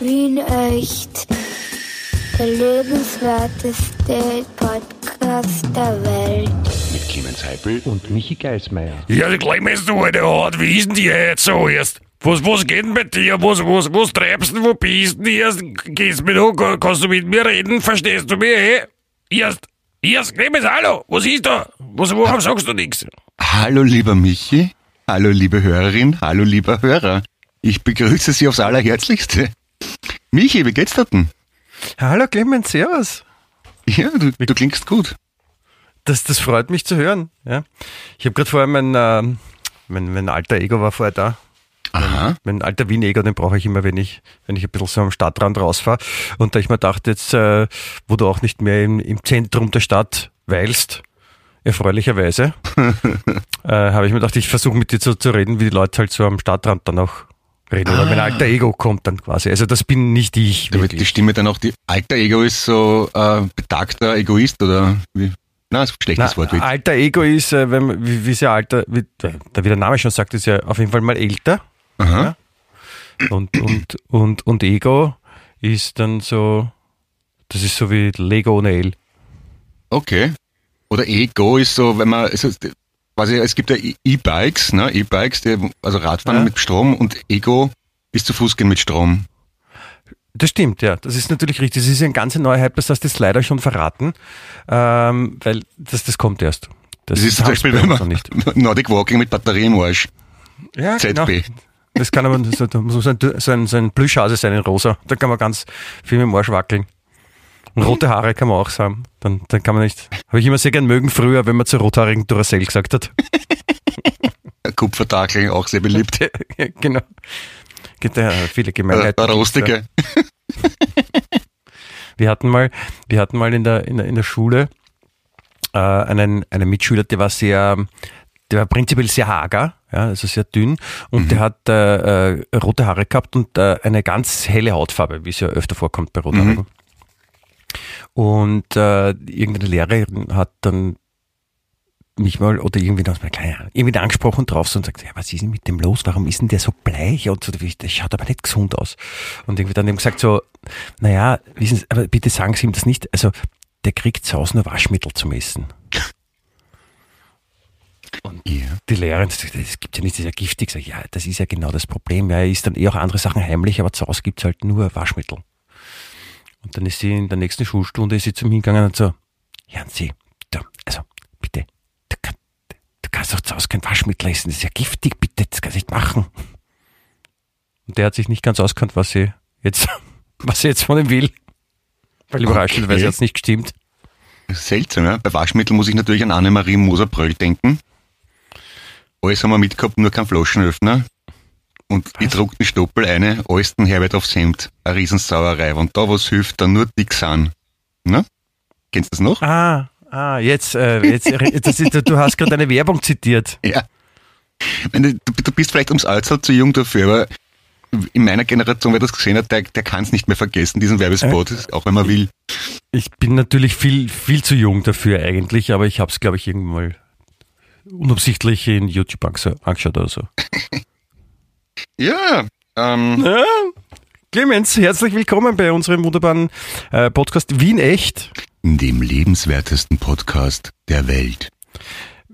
Wien echt. Der lebenswerteste Podcast der Welt. Mit Clemens Heipel und Michi Geismeier. Ja, die Clemens, du alte Hart, wie ist denn die jetzt so erst? Was, was geht denn bei dir? Was, was, was treibst du? Wo bist du erst? Geht's mir noch? Kannst du mit mir reden? Verstehst du mich, eh? Erst, erst, Clemens, hallo, was ist da? Was, warum sagst du nichts? Hallo, lieber Michi. Hallo, liebe Hörerin. Hallo, lieber Hörer. Ich begrüße Sie aufs Allerherzlichste. Michi, wie geht's dir denn? Hallo Clemens, servus. Ja, du, du klingst gut. Das, das freut mich zu hören. Ja. Ich habe gerade vorher mein, äh, mein, mein alter Ego war vorher da. Aha. Mein, mein alter Wien-Ego, den brauche ich immer, wenn ich, wenn ich ein bisschen so am Stadtrand rausfahre. Und da ich mir dachte, jetzt, äh, wo du auch nicht mehr im, im Zentrum der Stadt weilst, erfreulicherweise, äh, habe ich mir gedacht, ich versuche mit dir zu, zu reden, wie die Leute halt so am Stadtrand dann auch reden. Oder mein alter Ego kommt dann quasi. Also das bin nicht ich. Da wird die. Stimme dann auch, die alter Ego ist so äh, betagter Egoist oder wie? Na, ist ein schlechtes Na, Wort. Witz. alter Ego ist, äh, wenn man, wie, wie ist ja alter, wie, da wie der Name schon sagt, ist ja auf jeden Fall mal älter. Aha. Und, und, und, und Ego ist dann so, das ist so wie Lego ohne L. Okay. Oder Ego ist so, wenn man, also, quasi, es gibt ja E- E-Bikes, ne? E-Bikes, also Radfahren Ja. mit Strom und Ego ist zu Fuß gehen mit Strom. Das stimmt, ja. Das ist natürlich richtig. Das ist ein ganz neuer Hype, das hast du jetzt leider schon verraten, ähm, weil das, das kommt erst. Das, Das ist zum Beispiel, bei wenn man nicht. Nordic Walking mit Batterie im Arsch. Ja, genau. ZB. Das kann aber so, ein, so ein, so ein Plüschhase sein in rosa. Da kann man ganz viel mit dem Arsch wackeln. Und rote Haare kann man auch haben. Dann, dann kann man nicht. Habe ich immer sehr gern mögen früher, wenn man zu rothaarigen Duracell gesagt hat. Kupfertakeln auch sehr beliebt. Ja, genau. Gibt ja viele Äh, Gemeinheiten. Rostige. Wir hatten mal, wir hatten mal in der, in der, in der Schule äh, einen, einen Mitschüler, der war sehr, der war prinzipiell sehr hager, ja, also sehr dünn und der hat äh, äh, rote Haare gehabt und äh, eine ganz helle Hautfarbe, wie es ja öfter vorkommt bei Rothaarigen. Und äh, irgendeine Lehrerin hat dann mich mal oder irgendwie das mal Ahnung, irgendwie angesprochen drauf so und sagt, ja, was ist denn mit dem los? Warum ist denn der so bleich? Und so, das schaut aber nicht gesund aus. Und irgendwie dann eben gesagt so, naja, wissen Sie, aber bitte sagen Sie ihm das nicht. Also, der kriegt zu Hause nur Waschmittel zum Essen. Ja. Die Lehrerin sagt, das gibt ja nicht, das ist ja giftig. Sag, ja, das ist ja genau das Problem. Ja, er isst dann eh auch andere Sachen heimlich, aber zu Hause gibt's halt nur Waschmittel. Und dann ist sie in der nächsten Schulstunde ist sie zum Hingegangen und so, Hören Sie, du, also bitte, du, kann, du kannst doch zu Hause kein Waschmittel essen, das ist ja giftig, bitte, das kannst du nicht machen. Und der hat sich nicht ganz auskannt, was sie jetzt, was sie jetzt von ihm will. Weil überraschenderweise Okay. hat's nicht gestimmt. Seltsam, ja. Bei Waschmittel muss ich natürlich an Annemarie Moser-Bröll denken. Alles haben wir mitgehabt, nur kein Flaschenöffner. Und ich druck den Stoppel eine, alles den Herbert aufs Hemd. Eine Riesensauerei. Und da was hilft, dann nur dick sein. Ne? Kennst du das noch? Ah, ah, jetzt, äh, jetzt, das ist, du hast gerade eine Werbung zitiert. Ja. Meine, Du, du bist vielleicht ums Alter zu jung dafür, aber in meiner Generation, wer das gesehen hat, der, der kann es nicht mehr vergessen, diesen Werbespot, auch wenn man will. Ich bin natürlich viel, viel zu jung dafür eigentlich, aber ich habe es, glaube ich, irgendwann mal unabsichtlich in YouTube anges- angeschaut oder so. Ja, ähm, Ja. Clemens, herzlich willkommen bei unserem wunderbaren äh, Podcast Wien Echt. dem lebenswertesten Podcast der Welt.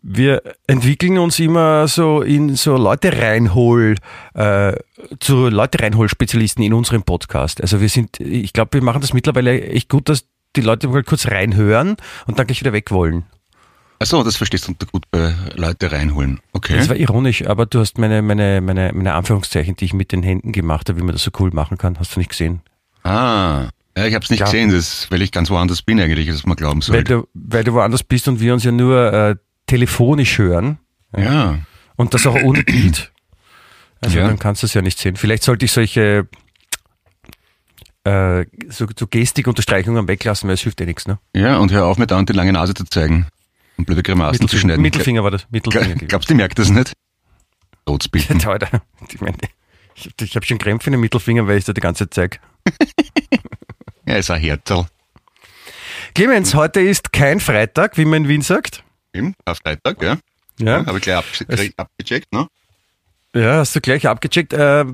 Wir entwickeln uns immer so in so Leute reinhol, äh, zu Leute reinhol Spezialisten in unserem Podcast. Also wir sind, ich glaube, wir machen das mittlerweile echt gut, dass die Leute mal kurz reinhören und dann gleich wieder weg wollen. Achso, das verstehst du unter gut bei Leute reinholen. Okay. Das war ironisch, aber du hast meine, meine, meine, meine Anführungszeichen, die ich mit den Händen gemacht habe, wie man das so cool machen kann, hast du nicht gesehen. Ah, ja, ich habe es nicht Ja. gesehen, das, weil ich ganz woanders bin eigentlich, als man glauben Weil sollte. du, weil du woanders bist und wir uns ja nur äh, telefonisch hören Ja, und das auch ohne Bild. Also Ja. dann kannst du es ja nicht sehen. Vielleicht sollte ich solche äh, so, so Gestikunterstreichungen weglassen, weil es hilft eh nichts. Ne? ja, und hör auf mir dauernd die lange Nase zu zeigen und blöde Grimassen zu Mittelfinger, schneiden. Mittelfinger war das. Mittelfinger. Gla- Glaubst du, die merkt das nicht? Rotzbilden. Ja. Ich, meine, ich, ich habe schon Krämpfe in den Mittelfinger, weil ich da die ganze Zeit zeige. Ja, ist ein Herzl. Clemens, heute ist kein Freitag, wie man in Wien sagt. Eben, auf Freitag, ja. Ja. Habe ich gleich abge abgecheckt, ne? Ja, hast du gleich abgecheckt. Äh,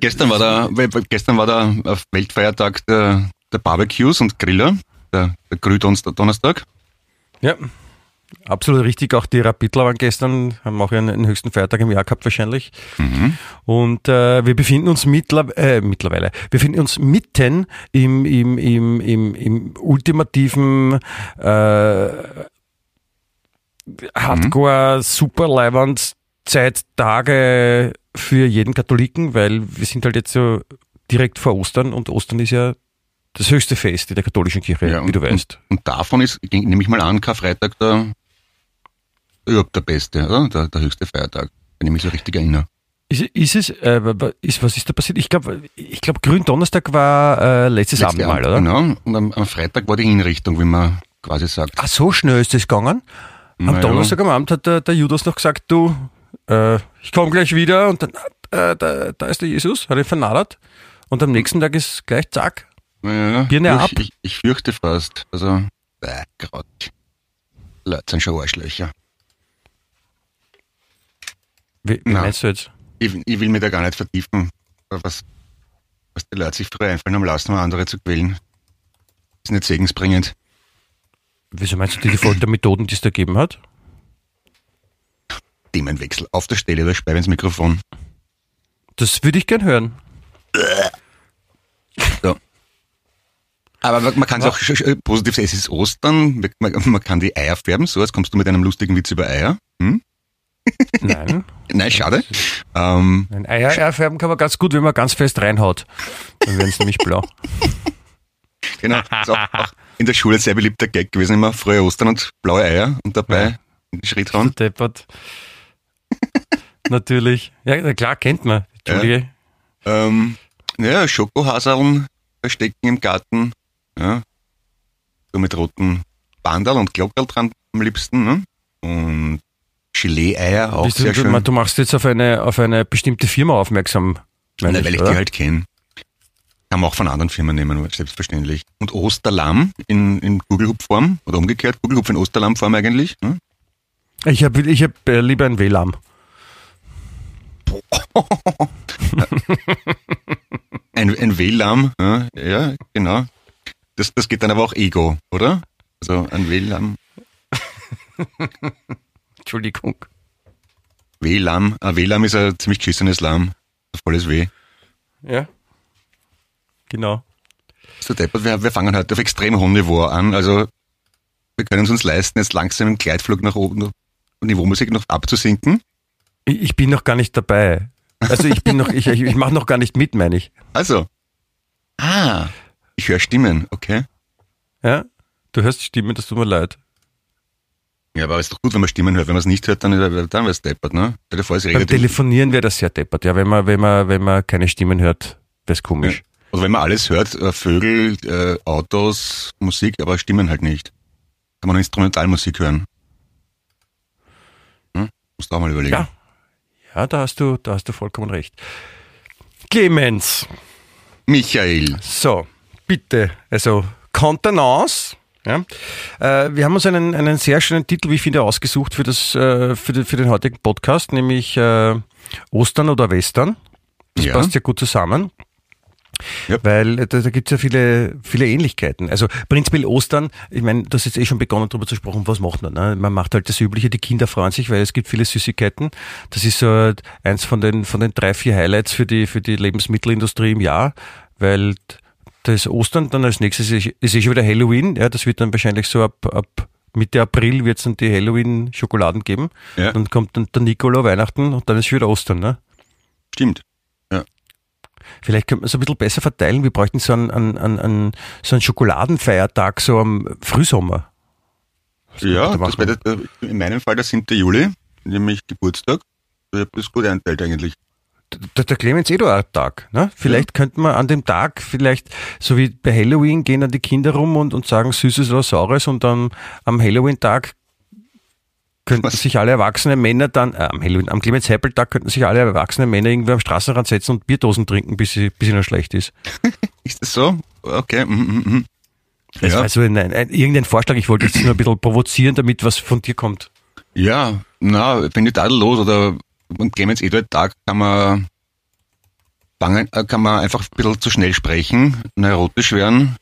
Gestern war der, gestern war der äh, Weltfeiertag der, der Barbecues und Griller, der, der Gründonnerstag. ja, absolut richtig. Auch die Rapidler waren gestern, haben auch ihren, ihren höchsten Feiertag im Jahr gehabt wahrscheinlich. Und äh, wir befinden uns mittler, äh, mittlerweile, wir befinden uns mitten im, im, im, im, im ultimativen äh, Hardcore Super Leiband Zeittage für jeden Katholiken, weil wir sind halt jetzt so direkt vor Ostern und Ostern ist ja das höchste Fest in der katholischen Kirche, Ja, wie du weißt. Und, und davon ist, nehme ich mal an, Karfreitag der überhaupt der beste, oder? Der, der höchste Feiertag, wenn ich mich so richtig erinnere. Ist, ist es, äh, ist, was ist da passiert? Ich glaube, ich glaub, Gründonnerstag war äh, letztes Letzte Abendmahl, oder? Genau. Und am, am Freitag war die Hinrichtung, wie man quasi sagt. Ah, so schnell ist das gegangen? Am Naja. Donnerstag am Abend hat der, der Judas noch gesagt, du, äh, ich komme gleich wieder und dann, äh, da, da ist der Jesus, hat ihn vernadert. Und am nächsten Tag ist gleich zack. Ja, Birne ich, ab. Ich, ich fürchte fast. Also, äh, Gott. Leute sind schon Arschlöcher. Wie, wie Na. meinst du jetzt? Ich, ich will mir da gar nicht vertiefen, was, was die Leute sich früher einfallen haben lassen, um andere zu quälen. Ist nicht segensbringend. Wieso meinst du die, die Foltermethoden, die es da gegeben hat? Themenwechsel. Auf der Stelle oder Speibe ins Mikrofon. Das würde ich gern hören. So. Aber man kann es auch positiv sehen, es ist Ostern, man, man kann die Eier färben, so als kommst du mit einem lustigen Witz über Eier. Hm? Nein. Nein, schade. Ähm, Ein Eier Eier färben kann man ganz gut, wenn man ganz fest reinhaut. Dann werden sie nämlich blau. genau, ist auch, auch in der Schule sehr beliebter Gag gewesen, immer frühe Ostern und blaue Eier und dabei in die Schritt hauen. Deppert. Natürlich. Ja, klar, kennt man. Entschuldige. Ähm, ja, Schokohaseln verstecken im Garten. Ja. So mit roten Bandal und Glockerl dran am liebsten. Ne? Und Gelee-Eier auch sehr schön. du machst jetzt auf eine, auf eine bestimmte Firma aufmerksam. Nein, weil ich oder? die halt kenne. Kann man auch von anderen Firmen nehmen, selbstverständlich. Und Osterlamm in, in Gugelhupf-Form oder umgekehrt, Gugelhupf in Osterlamm-Form eigentlich. Ne? Ich habe ich hab, äh, lieber ein WLAN. Ein, ein WLAM, ja, ja, genau. Das, das geht dann aber auch Ego, oder? Also ein WLAM, Entschuldigung. WLAM. Ein WLAM ist ein ziemlich geschissenes Lamm. Volles Weh. Ja. Genau. So deppert, wir, wir fangen heute auf extrem hohem Niveau an. Also wir können es uns leisten, jetzt langsam im Gleitflug nach oben, noch- Niveaumusik noch abzusinken. Ich, bin noch gar nicht dabei. Also ich bin noch, ich, ich mache noch gar nicht mit, meine ich. Also. Ah. Ich höre Stimmen, okay. Ja? Du hörst Stimmen, das tut mir leid. Ja, aber ist doch gut, wenn man Stimmen hört. Wenn man es nicht hört, dann, dann wäre es deppert, ne? Es Beim. Telefonieren wäre das sehr deppert. Ja, wenn man, wenn man, wenn man keine Stimmen hört, wäre es komisch. Oder wenn man alles hört, äh, Vögel, äh, Autos, Musik, aber Stimmen halt nicht. Kann man Instrumentalmusik hören. Hm? Musst du auch mal überlegen. Ja. Ja, da hast du, da hast du vollkommen recht. Clemens. Michael. So, bitte. Also, Kontenance. Ja. Äh, wir haben uns einen, einen sehr schönen Titel, wie ich finde, ausgesucht für, das, äh, für, den, für den heutigen Podcast, nämlich äh, Ostern oder Western. Das Ja. passt ja gut zusammen. Ja. Weil da, da gibt es ja viele, viele Ähnlichkeiten. Also prinzipiell Ostern, ich meine, du hast jetzt eh schon begonnen darüber zu sprechen, was macht man? Ne? Man macht halt das Übliche, die Kinder freuen sich, weil es gibt viele Süßigkeiten. Das ist so eins von den, von den drei, vier Highlights für die, für die Lebensmittelindustrie im Jahr, weil da ist Ostern, dann als nächstes ist, ist eh schon wieder Halloween, ja, das wird dann wahrscheinlich so ab, ab Mitte April wird es dann die Halloween-Schokoladen geben. Ja. Dann kommt dann der Nikolaus Weihnachten und dann ist schon wieder Ostern, ne? Stimmt. Vielleicht könnte man es ein bisschen besser verteilen. Wir bräuchten so einen, einen, einen, so einen Schokoladenfeiertag so am Frühsommer. Ja, da das der- in meinem Fall der 7. Juli, nämlich Geburtstag. Ich habe das gut einteilt eigentlich. Der, der Clemens Eduard Tag. Ne? Vielleicht könnte man an dem Tag vielleicht, so wie bei Halloween, gehen dann die Kinder rum und, und sagen Süßes oder Saures und dann am Halloween-Tag könnten Was? sich alle erwachsenen Männer dann, äh, am Halloween, am Clemens Heppel-Tag könnten sich alle erwachsenen Männer irgendwie am Straßenrand setzen und Bierdosen trinken, bis sie, bis ihnen schlecht ist. Ist das so? Okay. mhm, mhm, mhm. Das Ja. war so ein, ein, ein, irgendein Vorschlag. Ich wollte jetzt nur ein bisschen provozieren, damit was von dir kommt. Ja, na, bin ich tadellos oder und Clemens Eduard Tag kann man fangen, äh, kann man einfach ein bisschen zu schnell sprechen, neurotisch werden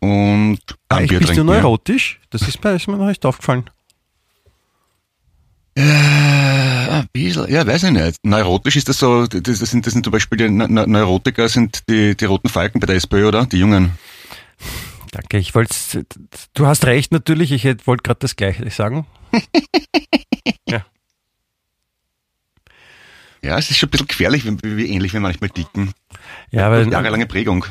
und Ah, ich, Bier bist du neurotisch? Das ist, mir- ist mir noch nicht aufgefallen. Äh, ein bisschen, ja, weiß ich nicht. Neurotisch ist das so, das, sind, das sind zum Beispiel die Ne- Ne- Neurotiker sind die, die roten Falken bei der SPÖ, oder? Die Jungen. Danke, ich wollte, du hast recht natürlich, ich wollte gerade das Gleiche sagen. ja. Ja, es ist schon ein bisschen gefährlich, wie, wie wie ähnlich wir manchmal dicken. Ja, aber Jahrelange Prägung.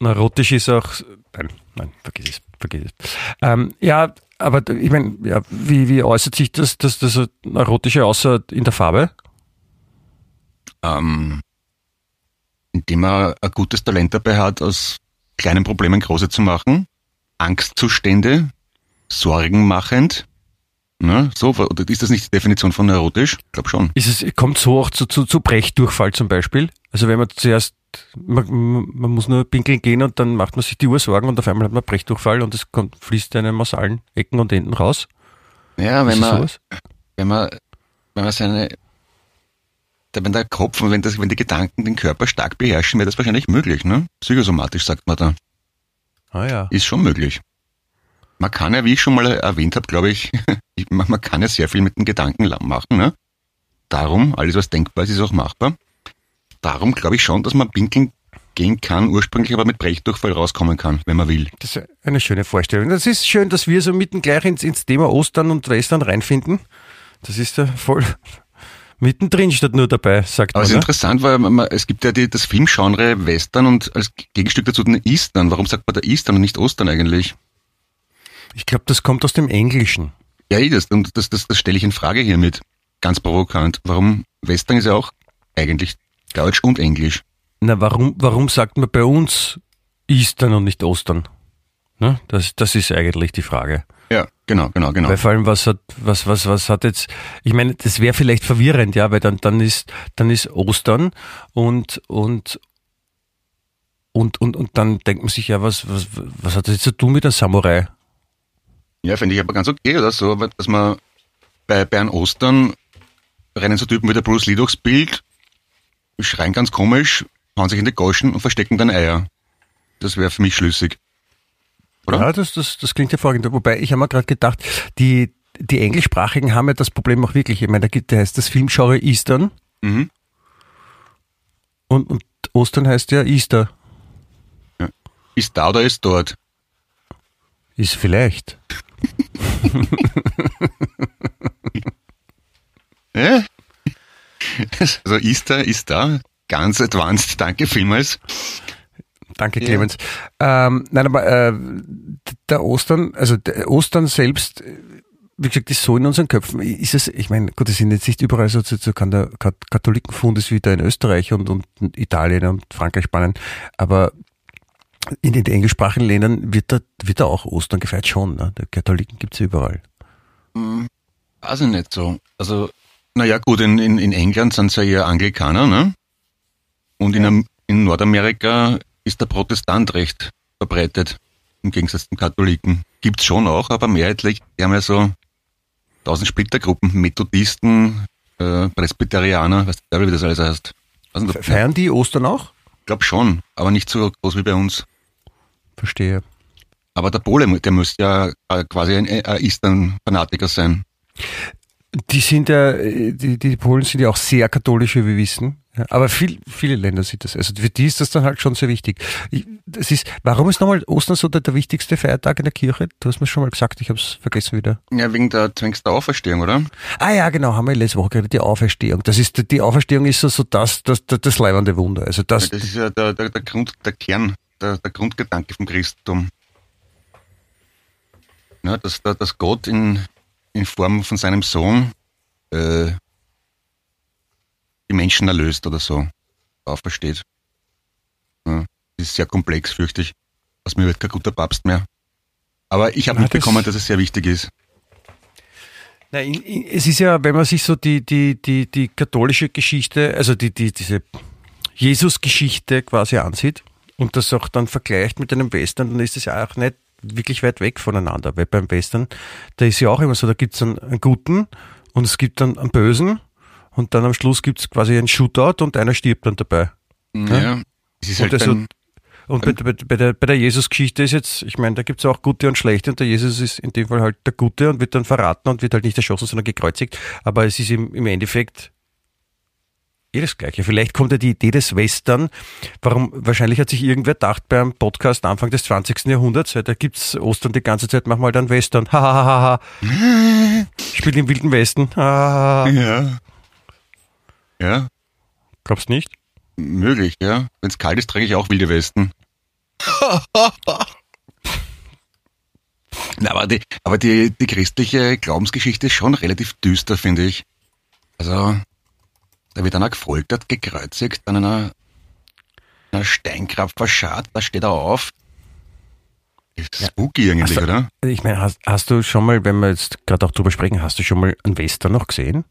neurotisch ist auch, nein, nein, vergiss es, vergiss es. Ähm, ja, aber ich meine, ja, wie, wie äußert sich das, das, das neurotische außer in der Farbe? Ähm, indem er ein gutes Talent dabei hat, aus kleinen Problemen große zu machen, Angstzustände, Sorgen machend. Ne? So, ist das nicht die Definition von neurotisch? Ich glaube schon. Ist es, kommt so auch zu, zu, zu Brechdurchfall zum Beispiel? Also wenn man zuerst, man, man muss nur pinkeln gehen und dann macht man sich die Ursorgen und auf einmal hat man Brechdurchfall und es kommt, fließt einem aus allen Ecken und Enden raus. Ja, wenn man, sowas? wenn man, wenn man seine, wenn der Kopf und wenn, das, wenn die Gedanken den Körper stark beherrschen, wäre das wahrscheinlich möglich, ne? Psychosomatisch sagt man da. Ah ja. Ist schon möglich. Man kann ja, wie ich schon mal erwähnt habe, glaube ich, man man kann ja sehr viel mit den Gedanken machen, ne? Darum, alles was denkbar ist, ist auch machbar. Darum glaube ich schon, dass man pinkeln gehen kann, ursprünglich aber mit Brechdurchfall rauskommen kann, wenn man will. Das ist eine schöne Vorstellung. Das ist schön, dass wir so mitten gleich ins, ins Thema Ostern und Western reinfinden. Das ist ja voll mittendrin statt nur dabei, sagt Aber es ist man. Ne? interessant, weil man, es gibt ja die, das Filmgenre Western und als Gegenstück dazu den Eastern. Warum sagt man da Eastern und nicht Ostern eigentlich? Ich glaube, das kommt aus dem Englischen. Ja, das, und das, das, das stelle ich in Frage hiermit. Ganz provokant. Warum? Western ist ja auch eigentlich Deutsch und Englisch. Na, warum, warum sagt man bei uns Eastern und nicht Ostern? Ne? Das, das ist eigentlich die Frage. Ja, genau, genau, genau. Weil vor allem, was hat, was, was, was hat jetzt, ich meine, das wäre vielleicht verwirrend, ja, weil dann, dann ist, dann ist Ostern und, und, und, und, und dann denkt man sich, ja, was, was, was hat das jetzt zu tun mit der Samurai? Ja, finde ich aber ganz okay, oder so, dass man bei, einem Ostern rennen so Typen wie der Bruce Lee durchs Bild, schreien ganz komisch, hauen sich in die Goschen und verstecken dann Eier. Das wäre für mich schlüssig. Oder? Ja, das, das, das klingt hervorragend. Wobei, ich habe mir gerade gedacht, die, die Englischsprachigen haben ja das Problem auch wirklich. Ich meine, da gibt, da heißt das Filmgenre Eastern Mhm. und, und Ostern heißt ja Easter. Ist da oder ist dort? Ist vielleicht. Ja? Also ist da, ist da. Ganz advanced, danke vielmals. Danke, Ja. Clemens. Ähm, nein, aber äh, der Ostern, also der Ostern selbst, wie gesagt, ist so in unseren Köpfen. Ist es, ich meine, gut, es sind jetzt nicht überall so, so, so kann der Kat- Katholikenfund ist wie da in Österreich und, und Italien und Frankreich Spanien, aber in den englischsprachigen Ländern wird da, wird da auch Ostern gefeiert schon. Ne? Der Katholiken gibt's ja überall. Weiß ich nicht so. Also, naja, gut, in, in, in England sind es ja eher Anglikaner, ne? Und in, in Nordamerika ist der Protestant recht verbreitet, im Gegensatz zum Katholiken. Gibt's schon auch, aber mehrheitlich eher mal so tausend Splittergruppen, Methodisten, äh, Presbyterianer, weißt du, wie das alles heißt. Weiß nicht, Feiern die Ostern auch? Ich glaube schon, aber nicht so groß wie bei uns. Verstehe. Aber der Pole, der müsste ja äh, quasi ein, ein Eastern-Fanatiker sein. Die sind ja, die, die Polen sind ja auch sehr katholisch, wie wir wissen. Ja, aber viel, viele Länder sind das. Also für die ist das dann halt schon sehr wichtig. Ich, das ist, warum ist nochmal Ostern so der, der wichtigste Feiertag in der Kirche? Du hast mir schon mal gesagt, ich habe es vergessen wieder. Ja, wegen der Zwängster Auferstehung, oder? Ah ja, genau, haben wir letzte Woche geredet, die Auferstehung. Das ist, die Auferstehung ist so, so das, das, das, das leibende Wunder. Also das, Das ist ja der, der, der Grund, der Kern, der, der Grundgedanke vom Christentum. Ja, dass, da- dass Gott in, in Form von seinem Sohn äh, die Menschen erlöst oder so, aufersteht. Ja, das ist sehr komplex, fürchte ich. Aus mir wird kein guter Papst mehr. Aber ich habe mitbekommen, das- dass es sehr wichtig ist. Nein, in- in- es ist ja, wenn man sich so die, die, die, die katholische Geschichte, also die, die, diese Jesus-Geschichte quasi ansieht und das auch dann vergleicht mit einem Western, dann ist es ja auch nicht wirklich weit weg voneinander. Weil beim Western, da ist ja auch immer so, da gibt es einen, einen Guten und es gibt dann einen Bösen und dann am Schluss gibt's quasi einen Shootout und einer stirbt dann dabei. Ja. Es ist Und halt das so- beim, Und bei, bei, bei der, bei der Jesus-Geschichte ist jetzt, ich meine, da gibt's auch Gute und Schlechte und der Jesus ist in dem Fall halt der Gute und wird dann verraten und wird halt nicht erschossen, sondern gekreuzigt. Aber es ist im, im Endeffekt eh das Gleiche. Vielleicht kommt ja die Idee des Western, warum, wahrscheinlich hat sich irgendwer gedacht beim Podcast Anfang des 20. Jahrhunderts, ja, da gibt's Ostern die ganze Zeit, mach mal dann Western, ha, ha, ha, ha, ha. Spielt im Wilden Westen, ha, ha, ha. ja. Ja, Glaubst nicht? möglich, ja. Wenn es kalt ist, trage ich auch wilde Westen. Na, aber die, aber die, die christliche Glaubensgeschichte ist schon relativ düster, finde ich. Also, da wird einer gefoltert, gekreuzigt, an einer, einer Steinkraft verscharrt, da steht er auf. Ist spooky eigentlich, Also- oder? Ich meine, hast, hast du schon mal, wenn wir jetzt gerade auch drüber sprechen, hast du schon mal einen Western noch gesehen?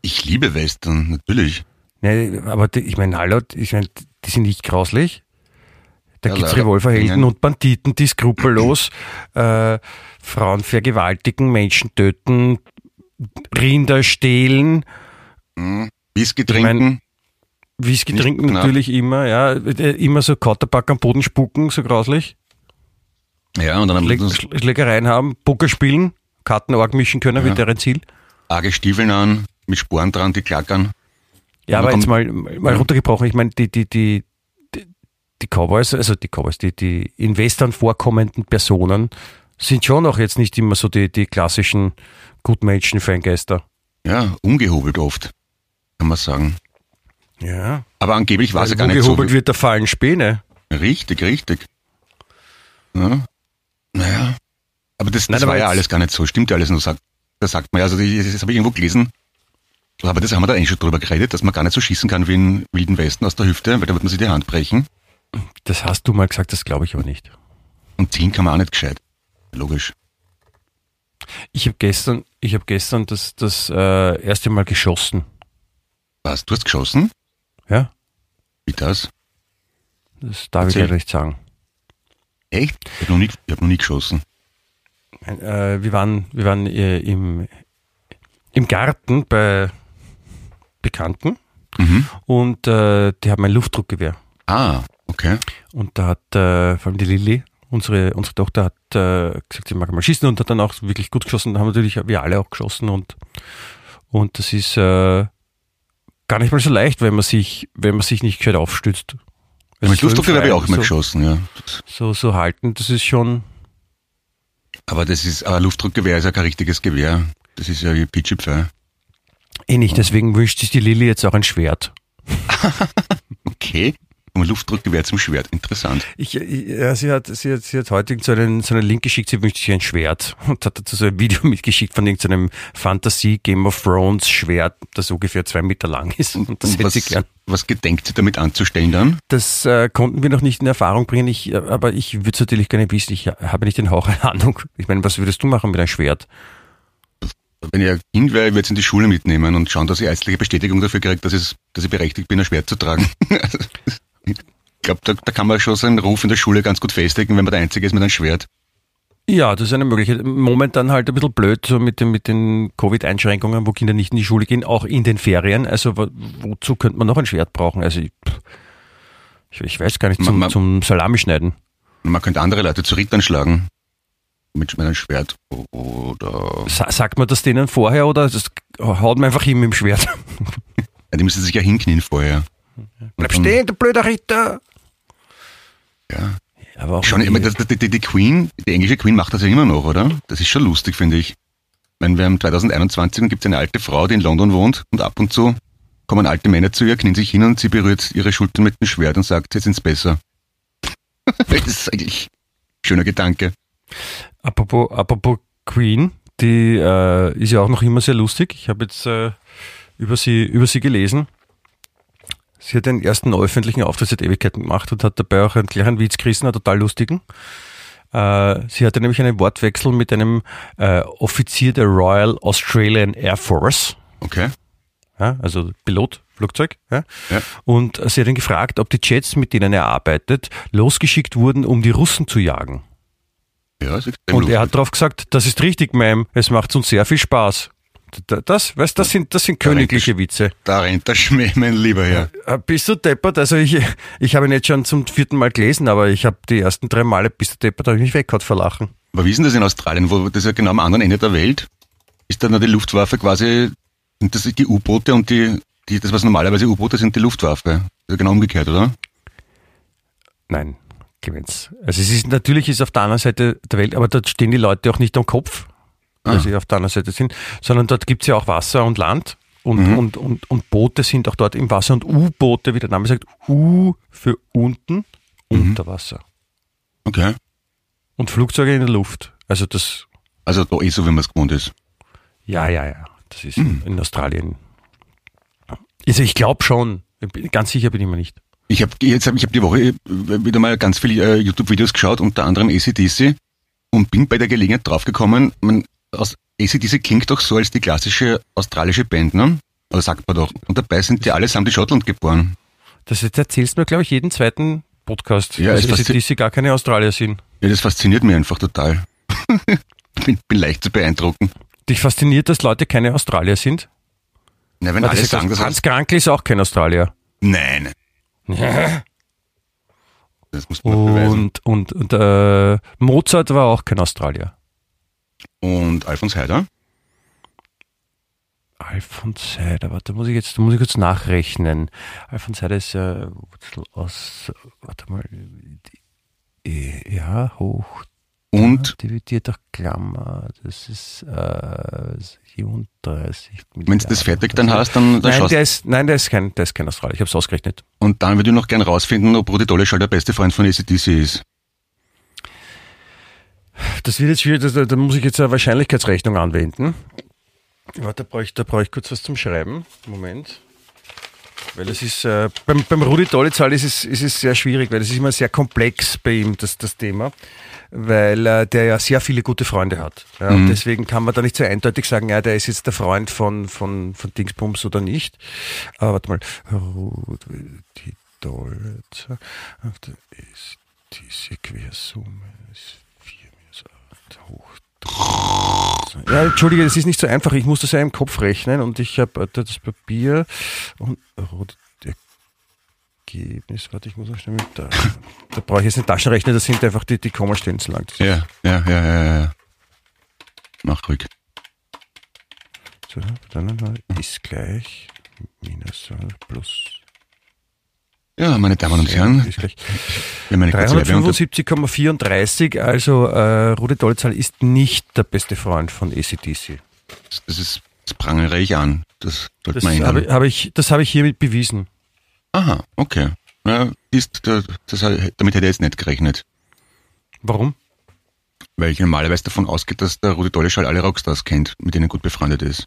Ich liebe Western, natürlich. Nee, aber die, ich meine, hallo, ich meine, die sind nicht grauslich. Da Ja, gibt's leider. Revolverhelden Ja. und Banditen, die skrupellos äh, Frauen vergewaltigen, Menschen töten, Rinder stehlen, Whisky Ich mein, trinken. Whisky Nicht trinken knapp. natürlich immer, ja, immer so Kauterback am Boden spucken, so grauslich, ja, und dann haben Schläg Schlägereien haben, Poker spielen, Kartenorg mischen können, Ja. wird deren Ziel. arge Stiefeln an, mit Sporen dran, die klackern. Ja, aber jetzt mal, mal runtergebrochen. Ich meine, die, die, die, die, Cowboys, also die Cowboys, die, die in Western vorkommenden Personen sind schon auch jetzt nicht immer so die, die klassischen Gutmenschen, Fangeister. Ja, ungehobelt oft, kann man sagen. Ja. Aber angeblich war es ja gar nicht so. gehobelt wird, da fallen Späne. Richtig, richtig. Ja. Naja. Aber das, das Nein, war ja alles gar nicht so. Stimmt ja alles nur. Sagt, das sagt man ja. Also die- das habe ich irgendwo gelesen. Aber das haben wir da eigentlich schon drüber geredet, dass man gar nicht so schießen kann wie in Wilden Westen aus der Hüfte, weil da wird man sich die Hand brechen. Das hast du mal gesagt, das glaube ich aber nicht. Und ziehen kann man auch nicht gescheit. Logisch. Ich habe gestern, ich habe gestern das, das äh, erste Mal geschossen. Was? Du hast geschossen? Ja, Wie das? das darf ich Erzähl. leider nicht sagen. Echt? Ich habe noch, nie- ich hab noch nie geschossen. Äh, wir waren, wir waren äh, im, im Garten bei Bekannten Mhm. und äh, die haben ein Luftdruckgewehr. Ah, okay. Und da hat äh, vor allem die Lilly, unsere, unsere Tochter, hat äh, gesagt, sie mag mal schießen und hat dann auch wirklich gut geschossen. Da haben natürlich wir alle auch geschossen und, und das ist äh, gar nicht mal so leicht, wenn man sich, wenn man sich nicht gescheit aufstützt. Also Mit Luftdruckgewehr habe ich auch immer so, geschossen, ja. so, so halten, das ist schon, Aber das ist, aber Luftdruckgewehr ist ja kein richtiges Gewehr. Das ist ja wie Pitschipfei. eh nicht. Deswegen wünscht sich die Lilly jetzt auch ein Schwert. Okay. Und Luftdruckgewehr zum Schwert. Interessant. Ich, ich, ja, sie hat, sie hat, sie hat heute so einen, so einen Link geschickt, sie wünscht sich ein Schwert und hat dazu so ein Video mitgeschickt von irgendeinem Fantasy Game of Thrones Schwert, das ungefähr zwei Meter lang ist. Und das Und hätte was, sie gern. was gedenkt sie damit anzustellen dann? Das äh, konnten wir noch nicht in Erfahrung bringen, ich, äh, aber ich würde es natürlich gerne wissen. Ich habe nicht den Hauch einer Ahnung. Ich meine, was würdest du machen mit einem Schwert? Wenn ich ein Kind wäre, ich würde es in die Schule mitnehmen und schauen, dass ich ärztliche Bestätigung dafür kriege, dass, dass ich berechtigt bin, ein Schwert zu tragen. Ich glaube, da, da kann man schon seinen Ruf in der Schule ganz gut festigen, wenn man der Einzige ist mit einem Schwert. Ja, das ist eine Möglichkeit. Momentan halt ein bisschen blöd so mit, den- mit den Covid-Einschränkungen, wo Kinder nicht in die Schule gehen, auch in den Ferien. Also wo- wozu könnte man noch ein Schwert brauchen? Also ich, ich, weiß gar nicht, zum, man- zum Salami schneiden. Man könnte andere Leute zu Rittern schlagen. Mit, mit einem Schwert. Oder. Sa sagt man das denen vorher oder das haut man einfach hin mit dem Schwert? Ja, die müssen sich ja hinknien vorher. Bleib stehen, du blöder Ritter! Ja. Aber auch Schon, das- die, die, die Queen, die englische Queen macht das ja immer noch, oder? Das ist schon lustig, finde ich. Ich meine, wir haben 2021 und gibt es eine alte Frau, die in London wohnt und ab und zu kommen alte Männer zu ihr, knien sich hin und sie berührt ihre Schultern mit dem Schwert und sagt, jetzt sind's besser. das ist eigentlich ein schöner Gedanke. Apropos, apropos Queen, die äh, ist ja auch noch immer sehr lustig. Ich habe jetzt äh, über, sie, über sie gelesen. Sie hat den ersten öffentlichen Auftritt seit Ewigkeiten gemacht und hat dabei auch einen kleinen Witz gerissen, einen total lustigen. Äh, sie hatte nämlich einen Wortwechsel mit einem äh, Offizier der Royal Australian Air Force, Okay. ja, also Pilot, Flugzeug. Ja. Ja. Und sie hat ihn gefragt, ob die Jets, mit denen er arbeitet, losgeschickt wurden, um die Russen zu jagen. Ja, ist Und er lustig. hat darauf gesagt, das ist richtig, Ma'am, es macht uns sehr viel Spaß. Da- Das, weißt, das sind, das sind königliche Witze. Da rennt der Schmäh, mein lieber Herr. Äh, Bist du deppert? Also ich, ich habe ihn jetzt schon zum vierten Mal gelesen, aber ich habe die ersten drei Male, bist du deppert, habe ich mich weggehauen vor Lachen. Aber wie ist denn das in Australien, wo das ist ja genau am anderen Ende der Welt? Ist da noch die Luftwaffe quasi, sind das die U-Boote und die, die, das was normalerweise U-Boote sind, die Luftwaffe? Ja genau umgekehrt, oder? Nein, Clemens. Also es ist, natürlich ist auf der anderen Seite der Welt, aber dort stehen die Leute auch nicht am Kopf, weil Ah. auf der anderen Seite sind, sondern dort gibt's ja auch Wasser und Land. Und, und, und, und Boote sind auch dort im Wasser und U-Boote, wie der Name sagt, U für unten, unter Wasser. Okay. Und Flugzeuge in der Luft. Also das, Also da eh so, wie man es gewohnt ist. ja, ja, ja, das ist in Australien. Also ich glaube schon, ganz sicher bin ich mir nicht. Ich habe jetzt hab, ich hab die Woche äh, wieder mal ganz viele äh, YouTube-Videos geschaut, unter anderem ACDC, und bin bei der Gelegenheit draufgekommen, man, aus ACDC klingt doch so als die klassische australische Band, ne? Oder sagt man doch. Und dabei sind die allesamt in Schottland geboren. Das jetzt erzählst du mir, glaube ich, jeden zweiten Podcast, Ja, dass es fasziniert- ACDC gar keine Australier sind. Ja, das fasziniert mich einfach total. bin, bin leicht zu beeindrucken. Dich fasziniert, dass Leute keine Australier sind? Na, wenn Weil alle das sagen, das Hans Krankl ist auch kein Australier. Nein. Das muss man beweisen. Und, und, und äh, Mozart war auch kein Australier. Und Alfons Heider? Alfons Heider, warte, da muss ich jetzt, da muss ich kurz nachrechnen. Alfons Heider ist ja Wurzel aus, warte mal, ja, hoch, Und dividiert durch Klammer, das ist äh, 37 wenn du das fertig dann hast, dann, dann Nein, schaust der ist, nein, der ist kein, der ist kein Australier. Ich habe es ausgerechnet. Und dann würde ich noch gern rausfinden, ob Rudi Dolleschall der beste Freund von ACDC ist. Das wird jetzt schwierig, das- da, da muss ich jetzt eine Wahrscheinlichkeitsrechnung anwenden. Warte, da brauche ich, da brauche ich kurz was zum Schreiben. Moment. Weil es ist, äh, beim, beim Rudi Dollezahl ist es, ist es sehr schwierig, weil es ist immer sehr komplex bei ihm, das, das Thema. Weil äh, der ja sehr viele gute Freunde hat. Ja, Und deswegen kann man da nicht so eindeutig sagen, ja, der ist jetzt der Freund von, von, von Dingsbums oder nicht. Aber warte mal. Rudi Dollezahl. Ach, da ist diese Quersumme ist 4 minus 8 hoch ja, entschuldige, das ist nicht so einfach. Ich muss das ja im Kopf rechnen und ich habe das Papier und rot Ergebnis. Warte, ich muss noch schnell mit da. Da brauche ich jetzt einen Taschenrechner, das sind einfach die, die Kommastellen zu lang. Ja, ja, ja, ja, ja. Mach ruhig. So, dann ist gleich minus plus. Ja, meine Damen und Herren, Ist gleich. wir haben eine kurze Werbeunter 375,34. Also äh, Rudi Dolzal ist nicht der beste Freund von ACDC. Das ist, das prangere ich an. Das sollte Das man habe ändern. hab ich, das habe ich hiermit bewiesen. Aha, okay. Ja, ist, das, damit hätte ich jetzt nicht gerechnet. Warum? Weil ich normalerweise davon ausgehe, dass der Rudi Dolleschall alle Rockstars kennt, mit denen er gut befreundet ist.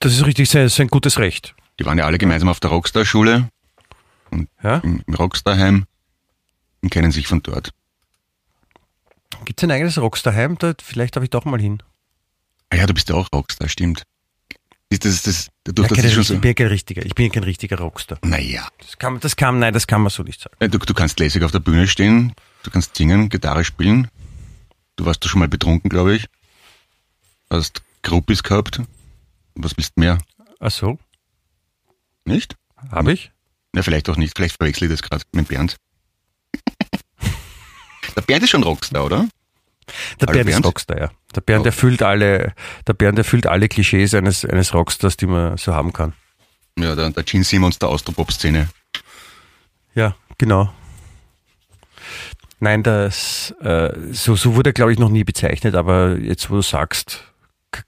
Das ist richtig, sein, sein gutes Recht. Die waren ja alle gemeinsam auf der Rockstar-Schule, Ja? im, im Rockstar-Heim und kennen sich von dort. Gibt es ein eigenes Rockstar-Heim? Vielleicht darf ich doch mal hin. Ah ja, du bist ja auch Rockstar, stimmt. Ist das, das, dadurch, Ja, dass das schon ich so, bin ja kein richtiger. Ich bin ja kein richtiger Rockstar. naja. Das kann, das kann, nein, das kann man so nicht sagen. Äh, Du, du kannst lässig auf der Bühne stehen, du kannst singen, Gitarre spielen. Du warst doch schon mal betrunken, glaube ich. Hast Gruppis gehabt. Was willst du mehr? Ach so, Nicht? habe ich? Na, vielleicht auch nicht. Vielleicht verwechsel ich das gerade mit Bernd. der Bernd ist schon Rockstar, oder? Der Hallo, Bernd ist Bernd? Rockstar, ja. Der Bernd erfüllt alle, der Bernd erfüllt alle Klischees eines, eines Rockstars, die man so haben kann. Ja, der, der Gene Simmons der Austropop-Szene. Ja, genau. Nein, das, äh, so, so wurde er, glaube ich, noch nie bezeichnet, aber jetzt, wo du sagst,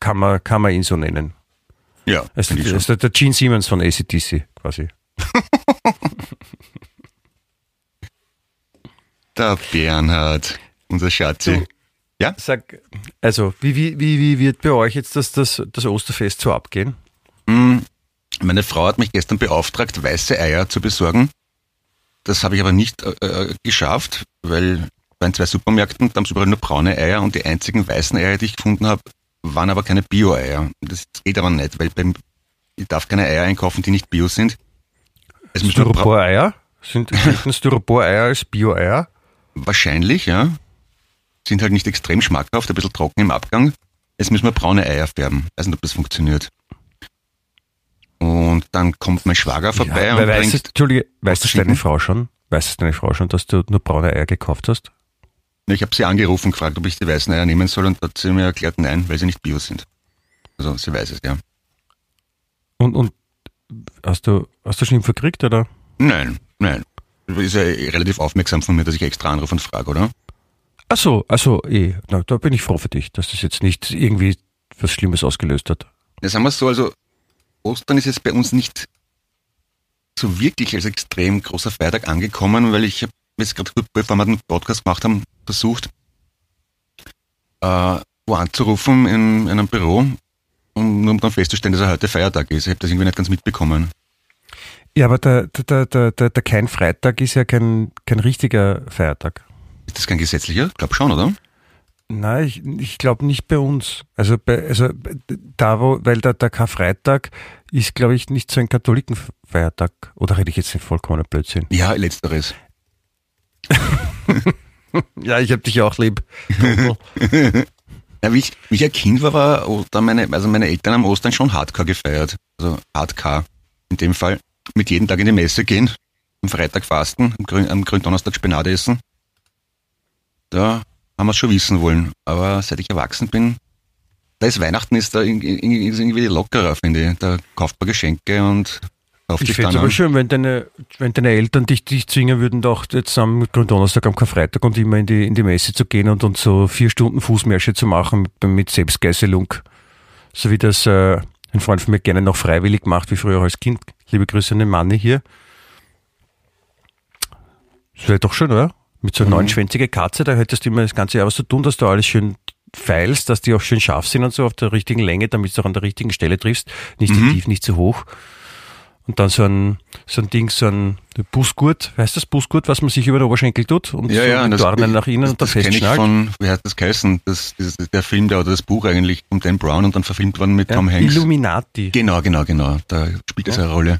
kann man, kann man ihn so nennen. Ja, ist der, der Gene Simmons von ACDC, quasi. Der Bernhard, unser Schatzi. Du- Ja? Sag, also, wie, wie, wie, wie wird bei euch jetzt das, das, das Osterfest so abgehen? Mm, Meine Frau hat mich gestern beauftragt, weiße Eier zu besorgen. Das habe ich aber nicht äh, äh, geschafft, weil bei zwei Supermärkten, da haben sie überall nur braune Eier und die einzigen weißen Eier, die ich gefunden habe, waren aber keine Bio-Eier. Das geht aber nicht, weil beim, ich darf keine Eier einkaufen, die nicht Bio sind. Bra- Styropor-Eier? Sind gelten Styropor-Eier als Bio-Eier? wahrscheinlich, ja. Sind halt nicht extrem schmackhaft, ein bisschen trocken im Abgang. Jetzt müssen wir braune Eier färben. Weiß nicht, ob das funktioniert. Und dann kommt mein Schwager vorbei Ja, und weiß bringt, es, Entschuldige, weiß es schicken? deine Frau schon? Weiß es deine Frau schon, dass du nur braune Eier gekauft hast? ich habe sie angerufen, gefragt, ob ich die weißen Eier nehmen soll und hat sie mir erklärt, nein, weil sie nicht bio sind. Also sie weiß es, ja. Und, und hast du, hast du schon Info gekriegt, oder? Nein, nein. Ist ja relativ aufmerksam von mir, dass ich extra anrufe und frage, oder? Ach so, also eh, na, da bin ich froh für dich, dass das jetzt nicht irgendwie was Schlimmes ausgelöst hat. Ja, sagen wir es so, also Ostern ist jetzt bei uns nicht so wirklich als extrem großer Feiertag angekommen, weil ich habe jetzt gerade bevor wir den Podcast gemacht haben, versucht, äh, wo anzurufen in, einem Büro, um nur um dann festzustellen, dass er heute Feiertag ist. Ich habe das irgendwie nicht ganz mitbekommen. Ja, aber der, der, der, der, der, der kein Freitag ist ja kein, kein richtiger Feiertag. Ist das kein gesetzlicher? Ich glaube schon, oder? Nein, ich, ich glaube nicht bei uns. Also, bei, also da wo, weil der, der Karfreitag ist, glaube ich, nicht so ein Katholikenfeiertag. Oder rede ich jetzt nicht vollkommener Blödsinn? Ja, letzteres. Ja, ich habe dich auch lieb. Ja, wie, ich, wie ich ein Kind war, war Ostern meine, also meine Eltern haben Ostern schon Hardcore gefeiert. Also Hardcore in dem Fall. Mit jeden Tag in die Messe gehen, am Freitag fasten, am, Grün, am Gründonnerstag Spinat essen. Da haben wir es schon wissen wollen. Aber seit ich erwachsen bin, da ist Weihnachten ist da irgendwie lockerer, finde ich. Da kauft man Geschenke und kauft Ich fände dann es aber an. schön, wenn deine, wenn deine Eltern dich, dich zwingen würden, doch jetzt am Gründonnerstag, am Karfreitag und immer in die, in die Messe zu gehen und, und so vier Stunden Fußmärsche zu machen mit, mit Selbstgeißelung. So wie das äh, ein Freund von mir gerne noch freiwillig macht, wie früher als Kind. Liebe Grüße an den Manni hier. Das wäre doch schön, oder? Mit so einer neunschwänzige Katze, da hättest du immer das ganze Jahr was zu tun, dass du alles schön feilst, dass die auch schön scharf sind und so auf der richtigen Länge, damit du auch an der richtigen Stelle triffst. Nicht zu tief, nicht zu hoch. Und dann so ein, so ein Ding, so ein Busgurt, heißt das Busgurt, was man sich über den Oberschenkel tut und Ja, so ja, mit Dornen nach innen das, und da das kenne ich festschnallt. von, wie hat das geheißen? Das, das, der Film, der, oder das Buch eigentlich von Dan Brown und dann verfilmt worden mit Ja, Tom Hanks. Illuminati. Genau, genau, genau. Da spielt das eine Rolle.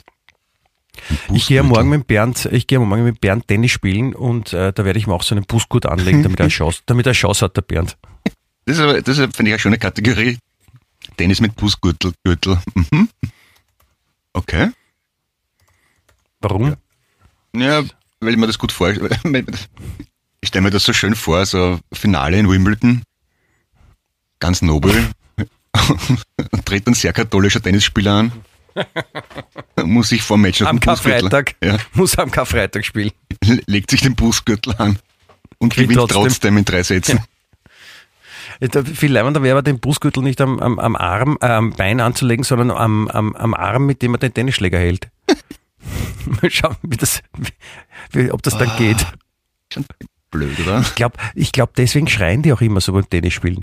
Ich gehe morgen mit Bernd, ich gehe morgen mit Bernd Tennis spielen und äh, da werde ich mir auch so einen Busgurt anlegen, damit er eine Chance, damit er eine Chance hat, der Bernd. Das ist, aber- das ist, finde ich, eine schöne Kategorie. Tennis mit Busgürtel. Gürtel. Mhm. Okay. Warum? Ja, weil ich mir das gut vorstelle. Ich stelle mir das so schön vor, so Finale in Wimbledon. Ganz nobel. Und tritt ein sehr katholischer Tennisspieler an. Muss sich vor dem Match noch Am Karfreitag. Ja, Muss am Karfreitag spielen. legt sich den Busgürtel an und Gewinnt gewinnt trotzdem. trotzdem in drei Sätzen. Ja, Viel leibender wäre aber den Busgürtel nicht am, am, am Arm, äh, am Bein anzulegen, sondern am, am, am Arm, mit dem er den Tennisschläger hält. Mal schauen, wie das, wie, ob das dann Ah. geht. Schon blöd, oder? Ich glaube, ich glaub, deswegen schreien die auch immer so beim Tennisspielen.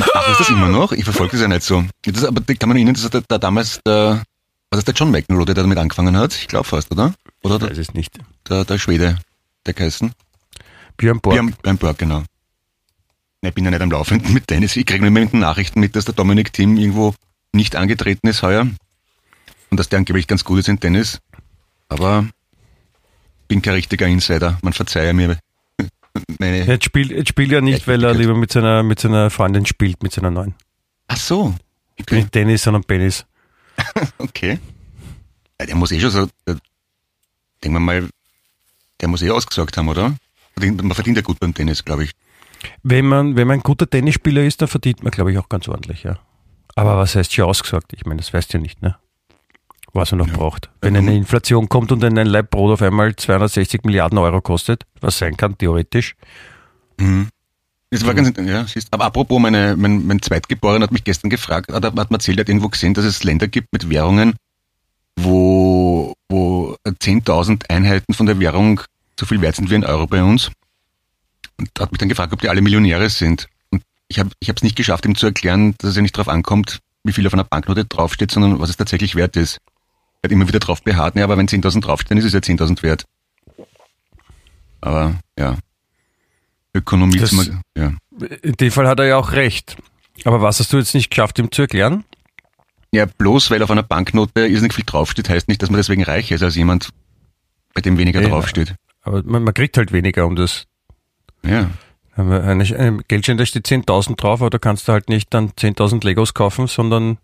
Ach, ist das immer noch? Ich verfolge das ja nicht so. Das, aber kann man erinnern, dass der, der damals der, was ist der John McEnroe, der damit angefangen hat? Ich glaube fast, oder? Oder Ich der, weiß es nicht. der, der Schwede, der geheißen? Björn Borg. Björn, Björn Borg, genau. Ich bin ja nicht am Laufenden mit Tennis. Ich kriege nur immer mit den Nachrichten mit, dass der Dominik Thiem irgendwo nicht angetreten ist heuer. Und dass der angeblich ganz gut ist in Tennis. Aber bin kein richtiger Insider. Man verzeihe mir meine... Jetzt spielt, jetzt spielt er nicht, weil er lieber mit seiner, mit seiner Freundin spielt, mit seiner neuen. Ach so. Nicht Tennis, sondern Penis. Okay. Ja, der muss eh schon so, der, denken wir mal, der muss eh ausgesagt haben, oder? Man verdient ja gut beim Tennis, glaube ich. Wenn man, wenn man ein guter Tennisspieler ist, dann verdient man, glaube ich, auch ganz ordentlich, ja. Aber was heißt schon ausgesagt? Ich meine, das weißt du ja nicht, ne? Was man noch braucht. Wenn eine Inflation kommt und ein Leib Brot auf einmal 260 Milliarden Euro kostet, was sein kann, theoretisch. Das war ganz, ja, siehst, aber apropos, meine, mein, mein Zweitgeborener hat mich gestern gefragt, hat, hat mir erzählt, er hat irgendwo gesehen, dass es Länder gibt mit Währungen, wo, wo 10.000 Einheiten von der Währung so viel wert sind wie ein Euro bei uns. Und hat mich dann gefragt, ob die alle Millionäre sind. Und ich habe ich es nicht geschafft, ihm zu erklären, dass es ja nicht darauf ankommt, wie viel auf einer Banknote draufsteht, sondern was es tatsächlich wert ist. Er hat immer wieder drauf beharrt, ja, aber wenn 10.000 draufstehen, ist es ja 10.000 wert. Aber, ja. Ökonomie, Das- zum- ja. In dem Fall hat er ja auch recht. Aber was hast du jetzt nicht geschafft, ihm zu erklären? Ja, bloß weil auf einer Banknote irrsinnig viel draufsteht, heißt nicht, dass man deswegen reicher ist als jemand, bei dem weniger Ja. draufsteht. Aber man, man kriegt halt weniger um das. Ja. Eine Geldschein, da steht 10.000 drauf, aber da kannst du halt nicht dann 10.000 Legos kaufen, sondern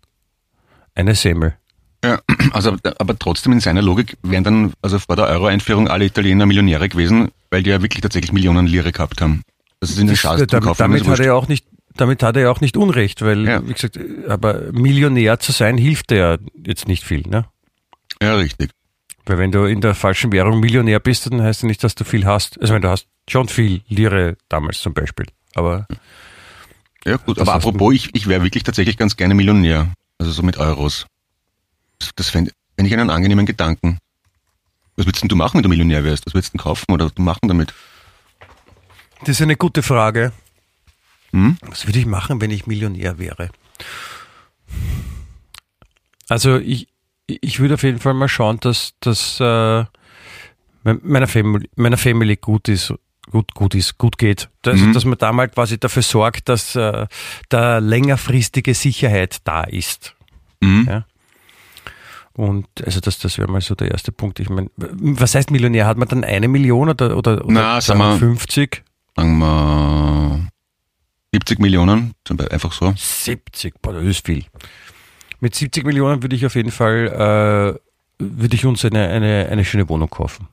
eine Semmel. Ja, also, aber trotzdem in seiner Logik wären dann, also vor der Euro-Einführung alle Italiener Millionäre gewesen, weil die ja wirklich tatsächlich Millionen Lire gehabt haben. Das ist in den Schaden damit, kaufen. damit hat er ja auch nicht, damit hat er ja auch nicht Unrecht, weil, Ja. wie gesagt, aber Millionär zu sein hilft dir ja jetzt nicht viel, ne? Ja, richtig. Weil wenn du in der falschen Währung Millionär bist, dann heißt das nicht, dass du viel hast. Also wenn du hast schon viel Lire damals zum Beispiel. Aber Ja, gut. Aber apropos, ich, ich wäre wirklich tatsächlich ganz gerne Millionär. Also so mit Euros. Das, fände fänd ich einen angenehmen Gedanken. Was würdest denn du machen, wenn du Millionär wärst? Was würdest du kaufen oder du machen damit? das ist eine gute Frage. Hm? Was würde ich machen, wenn ich Millionär wäre? Also ich, ich würde auf jeden Fall mal schauen, dass, dass äh, meiner, Family, meiner Family gut ist, gut, gut ist, gut geht. Also, Mhm. dass man da mal quasi dafür sorgt, dass äh, da längerfristige Sicherheit da ist. Mhm. Ja. Und also das, das wäre mal so der erste Punkt. Ich meine, was heißt Millionär? Hat man dann eine Million oder, oder, oder Na, sagen wir- 50? Sagen wir 70 Millionen, einfach so. 70, boah, das ist viel. Mit 70 Millionen würde ich auf jeden Fall, äh, würde ich uns eine, eine, eine schöne Wohnung kaufen.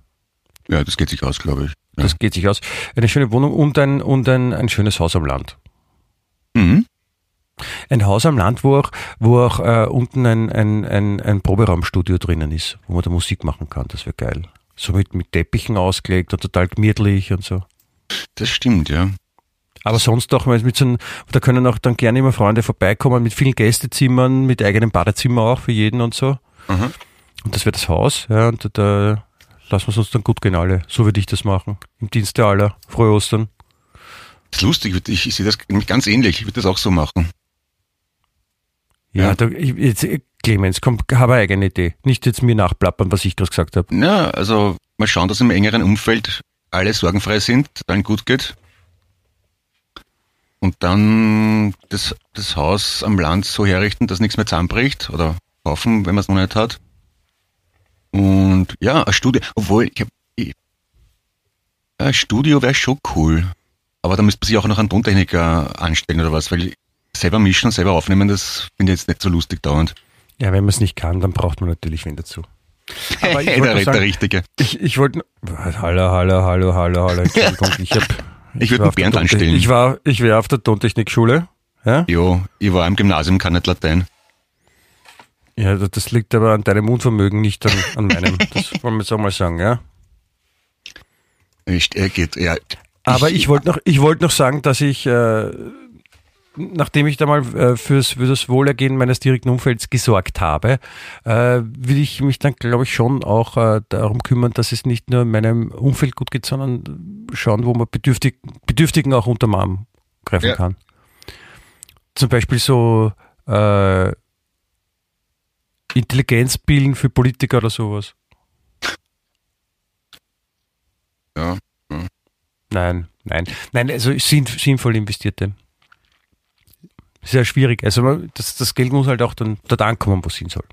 Ja, das geht sich aus, glaube ich. Ja. Das geht sich aus. Eine schöne Wohnung und ein, und ein, ein schönes Haus am Land. Mhm. Ein Haus am Land, wo auch, wo auch äh, unten ein, ein, ein, ein Proberaumstudio drinnen ist, wo man da Musik machen kann. Das wäre geil. So mit, mit Teppichen ausgelegt und total gemütlich und so. Das stimmt, ja. Aber sonst auch mal mit so einem, da können auch dann gerne immer Freunde vorbeikommen mit vielen Gästezimmern, mit eigenem Badezimmer auch für jeden und so. Aha. Und das wäre das Haus, ja, und da lassen wir es uns dann gut gehen alle. So würde ich das machen. Im Dienste aller. Frohe Ostern. Das ist lustig, ich, ich sehe das ganz ähnlich. Ich würde das auch so machen. Ja, Ja. Da, ich, jetzt, äh, Clemens, komm, habe eine eigene Idee. Nicht jetzt mir nachplappern, was ich gerade gesagt habe. Ja, also mal schauen, dass im engeren Umfeld alle sorgenfrei sind, dann gut geht. Und dann das, das Haus am Land so herrichten, dass nichts mehr zusammenbricht oder kaufen, wenn man es noch nicht hat. Und ja, ein Studio, obwohl ich hab, ich, ein Studio wäre schon cool. Aber da müsste man sich auch noch einen Tontechniker anstellen oder was, weil selber mischen, selber aufnehmen, das finde ich jetzt nicht so lustig dauernd. Ja, wenn man es nicht kann, dann braucht man natürlich wen dazu. Aber ich der, nur der sagen- Richtige. Ich, ich wollte. Hallo, hallo, hallo, hallo, hallo. Entschuldigung, ich hab. Ich würd war den auf der Bernd anstellen. Ich war, ich wäre auf der Tontechnikschule. Ja? Jo, ich war im Gymnasium, kann nicht Latein. ja, das liegt aber an deinem Unvermögen, nicht an, an meinem. Das wollen wir jetzt auch mal sagen, ja. Echt, er geht, ja. Aber ich, wollte noch, ich wollte noch sagen, dass ich, äh, nachdem ich da mal äh, fürs, für das Wohlergehen meines direkten Umfelds gesorgt habe, äh, will ich mich dann, glaube ich, schon auch äh, darum kümmern, dass es nicht nur meinem Umfeld gut geht, sondern schauen, wo man Bedürftig, Bedürftigen auch unterm Arm greifen Ja. kann. Zum Beispiel so äh, Intelligenzbilden für Politiker oder sowas. Ja. Nein, nein. Nein, also sinn, sinnvoll investierte. Sehr schwierig. Also das, das Geld muss halt auch dann dort ankommen, wo es hin soll.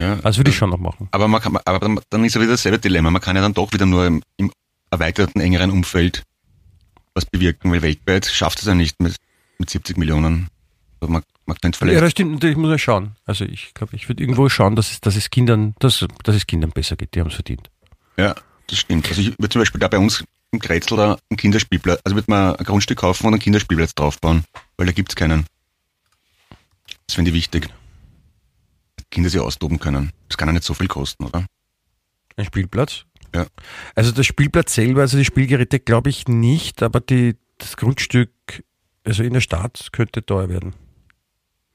ja. Also würde ich schon noch machen. Aber, man kann, aber dann- ist ja wieder dasselbe Dilemma. Man kann ja dann doch wieder nur im, im erweiterten, engeren Umfeld was bewirken, weil weltweit schafft es ja nicht mit, mit 70 Millionen. Also man, man könnte Ja, vielleicht. das stimmt, natürlich muss man schauen. Also ich glaube, ich würde irgendwo schauen, dass es, dass es Kindern, dass, dass es Kindern besser geht, die haben es verdient. Ja, das stimmt. Also ich würde zum Beispiel da bei uns im Kretzel da einen Kinderspielplatz, also würde man ein Grundstück kaufen und einen Kinderspielplatz draufbauen, weil da gibt's keinen. Das finde ich wichtig. Kinder sich austoben können. Das kann ja nicht so viel kosten, oder? Ein Spielplatz? Ja. Also der Spielplatz selber, also die Spielgeräte glaube ich nicht, aber die, das Grundstück, also in der Stadt, könnte teuer werden.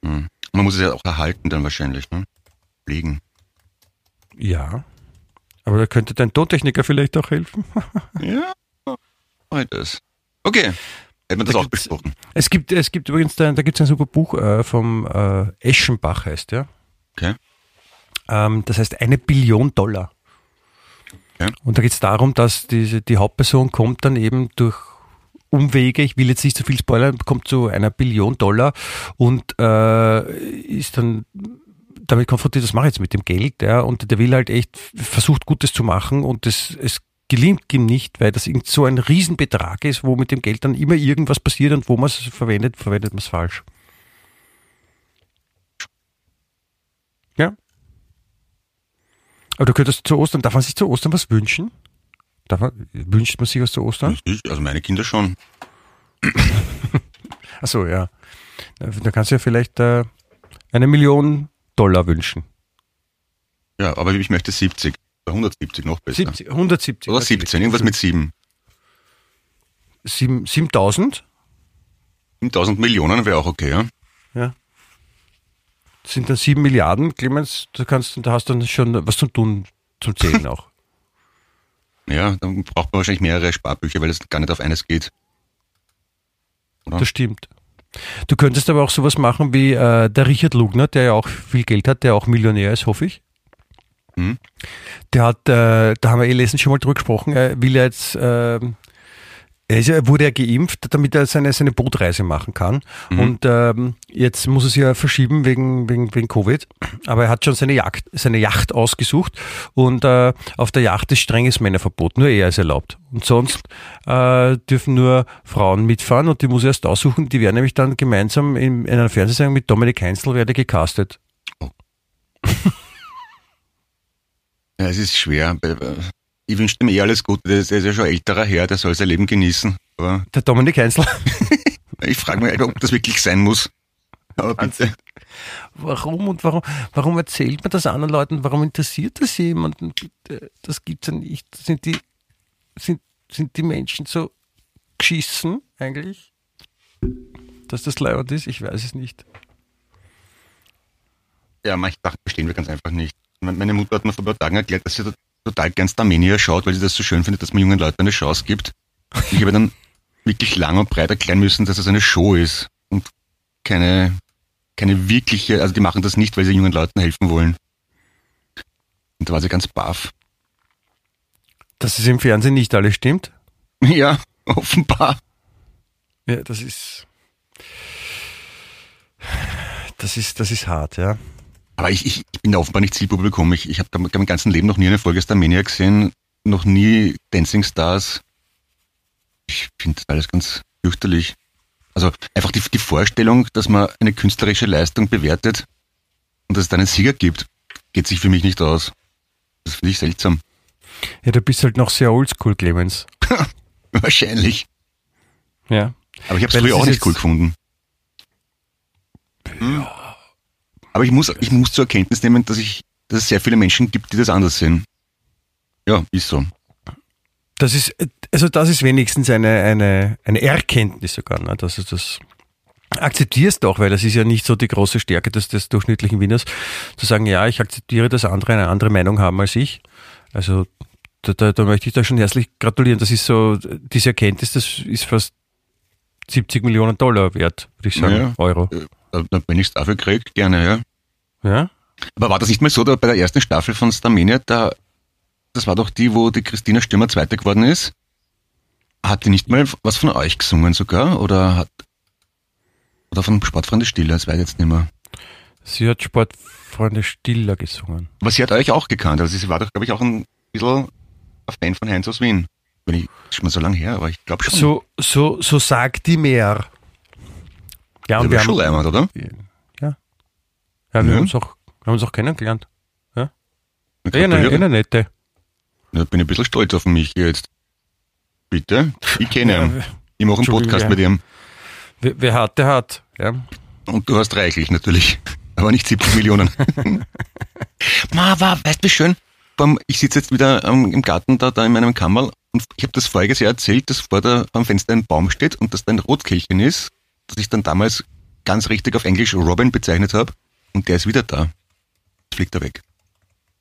Hm. Man muss es ja auch erhalten dann wahrscheinlich, ne? Pflegen. Ja. Aber da könnte dein Tontechniker vielleicht auch helfen. Ja, ich das. Okay. Hätten wir das Da auch besprochen. Es gibt, es gibt übrigens, da, da gibt es ein super Buch äh, vom äh, Eschenbach heißt der. Okay. Ähm, das heißt eine Billion Dollar. Okay. Und da geht es darum, dass diese, die Hauptperson kommt dann eben durch Umwege, ich will jetzt nicht so viel spoilern, kommt zu einer Billion Dollar und äh, ist dann damit konfrontiert, was mache ich jetzt mit dem Geld, ja, und der will halt echt, versucht Gutes zu machen und das, es gelingt ihm nicht, weil das irgend so ein Riesenbetrag ist, wo mit dem Geld dann immer irgendwas passiert und wo man es verwendet, verwendet man es falsch. Ja. Aber du könntest zu Ostern, darf man sich zu Ostern was wünschen? Darf man, wünscht man sich was zu Ostern? Ich, also meine Kinder schon. Achso, ja. Da kannst du ja vielleicht äh, eine Million Dollar wünschen. Ja, aber ich möchte 70. Oder 170 noch besser. 70, 170. Oder 17, irgendwas mit 7. Sieben- 7000? 1000 Millionen wäre auch okay, ja? Ja. Das sind dann 7 Milliarden, Clemens, da kannst da hast du dann schon was zu tun zum Zählen auch. Ja, dann braucht man wahrscheinlich mehrere Sparbücher, weil es gar nicht auf eines geht. Ja. Das stimmt. Du könntest aber auch sowas machen wie äh, der Richard Lugner, der ja auch viel Geld hat, der auch Millionär ist, hoffe ich. Mhm. Der hat, äh, da haben wir eh letztens schon mal drüber gesprochen, er will ja jetzt, äh, er, ist wurde ja geimpft, damit er seine, seine Bootreise machen kann. Und ähm, jetzt muss er sie ja verschieben wegen, wegen, wegen Covid. Aber er hat schon seine Yacht, seine Yacht ausgesucht und äh, auf der Yacht ist strenges Männerverbot, nur er ist erlaubt. Und sonst äh, dürfen nur Frauen mitfahren und die muss er erst aussuchen. Die werden nämlich dann gemeinsam in, in einer Fernsehsendung mit Dominik Heinzel werde gecastet. Ja, es ist schwer. Ich wünsche ihm eh alles Gute. Der ist ja schon älterer Herr, der soll sein Leben genießen. Aber Der Dominik Heinzel. ich frage mich, ob das wirklich sein muss. Aber bitte. Warum und warum, warum erzählt man das anderen Leuten? Warum interessiert das jemanden? Bitte, Das gibt's ja nicht. Sind die, sind, sind die Menschen so geschissen eigentlich? Dass das leibend ist? Ich weiß es nicht. Ja, manche Sachen verstehen wir ganz einfach nicht. Me- Meine Mutter hat mir vor ein paar Tagen erklärt, dass sie to- total gern Starmania schaut, weil sie das so schön findet, dass man jungen Leuten eine Chance gibt. Ich habe dann wirklich lang und breit erklären müssen, dass es eine Show ist und keine, keine wirkliche, also die machen das nicht, weil sie jungen Leuten helfen wollen. Und da war sie ganz baff. Dass es im Fernsehen nicht alles stimmt? Ja, offenbar. Ja, das ist. Das ist, das ist hart, ja. Aber ich, ich, ich bin da offenbar nicht Zielpublikum. Ich, ich habe mein ganzen Leben noch nie eine Folge Starmania gesehen, noch nie Dancing Stars. Ich finde das alles ganz fürchterlich. Also einfach die, die Vorstellung, dass man eine künstlerische Leistung bewertet und dass es da einen Sieger gibt, geht sich für mich nicht aus. Das finde ich seltsam. Ja, du bist halt noch sehr oldschool, Clemens. Wahrscheinlich. Ja. Aber ich habe es früher auch nicht cool gefunden. Hm. Aber ich muss, ich muss zur Erkenntnis nehmen, dass ich, dass es sehr viele Menschen gibt, die das anders sehen. Ja, ist so. Das ist, also das ist wenigstens eine, eine, eine Erkenntnis sogar, ne? dass du das akzeptierst auch, weil das ist ja nicht so die große Stärke des, des durchschnittlichen Wieners, zu sagen, ja, ich akzeptiere, dass andere eine andere Meinung haben als ich. Also da, da, da möchte ich da schon herzlich gratulieren. Das ist so, diese Erkenntnis, das ist fast 70 Millionen Dollar wert, würde ich sagen, Ja. Euro. Wenn ich es dafür kriege, gerne, ja. Ja? Aber war das nicht mal so, da bei der ersten Staffel von Starmania, da, das war doch die, wo die Christina Stürmer Zweite geworden ist? Hat die nicht mal was von euch gesungen sogar? Oder hat, oder von Sportfreunde Stiller, das weiß ich jetzt nicht mehr. Sie hat Sportfreunde Stiller gesungen. Aber sie hat euch auch gekannt, also sie war doch, glaube ich, auch ein bisschen ein Fan von Heinz aus Wien. Wenn ich, ist schon mal so lange her, aber ich glaube schon. So, so, so sagt die mehr. Ja, und wir war schon haben, leimend, oder? Ja, wir haben Ja. uns auch, haben uns auch kennengelernt. Na, Ja, eine, eine nette. Da bin ein bisschen stolz auf mich jetzt. Bitte? Ich kenne Ja, ihn. Ich mache einen Podcast ja. mit ihm. Wer, wer hat, der hat. Ja. Und du hast reichlich natürlich. Aber nicht 70 Millionen. Ma, war, weißt du wie schön? Ich sitze jetzt wieder im Garten da, da in meinem Kammerl und ich habe das voriges Jahr erzählt, dass vor der, am Fenster ein Baum steht und dass da ein Rotkehlchen ist, das ich dann damals ganz richtig auf Englisch Robin bezeichnet habe und der ist wieder da. Jetzt fliegt er weg.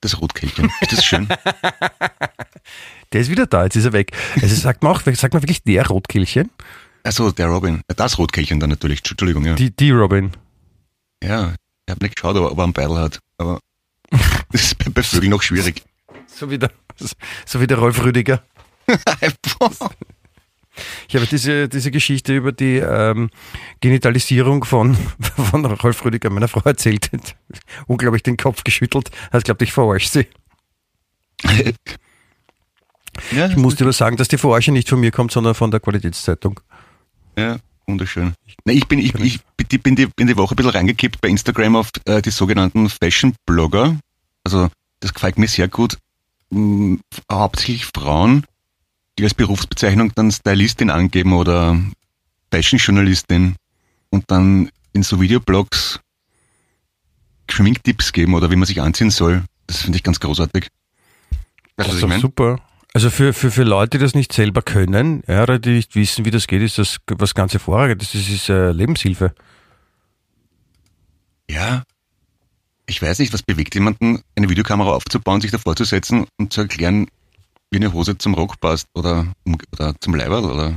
Das Rotkehlchen. Ist das schön? Der ist wieder da, jetzt ist er weg. Also sagt man auch, sagt man wirklich der Rotkehlchen? Also der Robin. Das Rotkehlchen dann natürlich. Entschuldigung, ja. Die, die Robin. Ja, ich habe nicht geschaut, ob er- ob er einen Beidel hat. Aber das ist bei, bei Vögeln noch schwierig. So wie der, so wie der Rolf Rüdiger. Ich habe diese, diese Geschichte über die ähm, Genitalisierung von, von Rolf Rüdiger meiner Frau erzählt. Unglaublich den Kopf geschüttelt. Hat glaubt, ich verarsche sie. Ja, Ich muss dir aber sagen, dass die Verarsche nicht von mir kommt, sondern von der Qualitätszeitung. Ja, wunderschön. Na, ich bin, ich, ich bin, die, bin die Woche ein bisschen reingekippt bei Instagram auf äh, die sogenannten Fashion-Blogger. Also, das gefällt mir sehr gut. Hm, hauptsächlich Frauen, die als Berufsbezeichnung dann Stylistin angeben oder Fashion-Journalistin und dann in so Videoblogs Schminktipps geben oder wie man sich anziehen soll. Das finde ich ganz großartig. Weißt Das ist ich meine? super. Also für, für, für Leute, die das nicht selber können, ja, oder die nicht wissen, wie das geht, ist das was ganz hervorragendes. Das ist äh, Lebenshilfe. Ja. Ich weiß nicht, was bewegt jemanden, eine Videokamera aufzubauen, sich davor zu setzen und zu erklären, wie eine Hose zum Rock passt oder, oder zum Leiberl oder.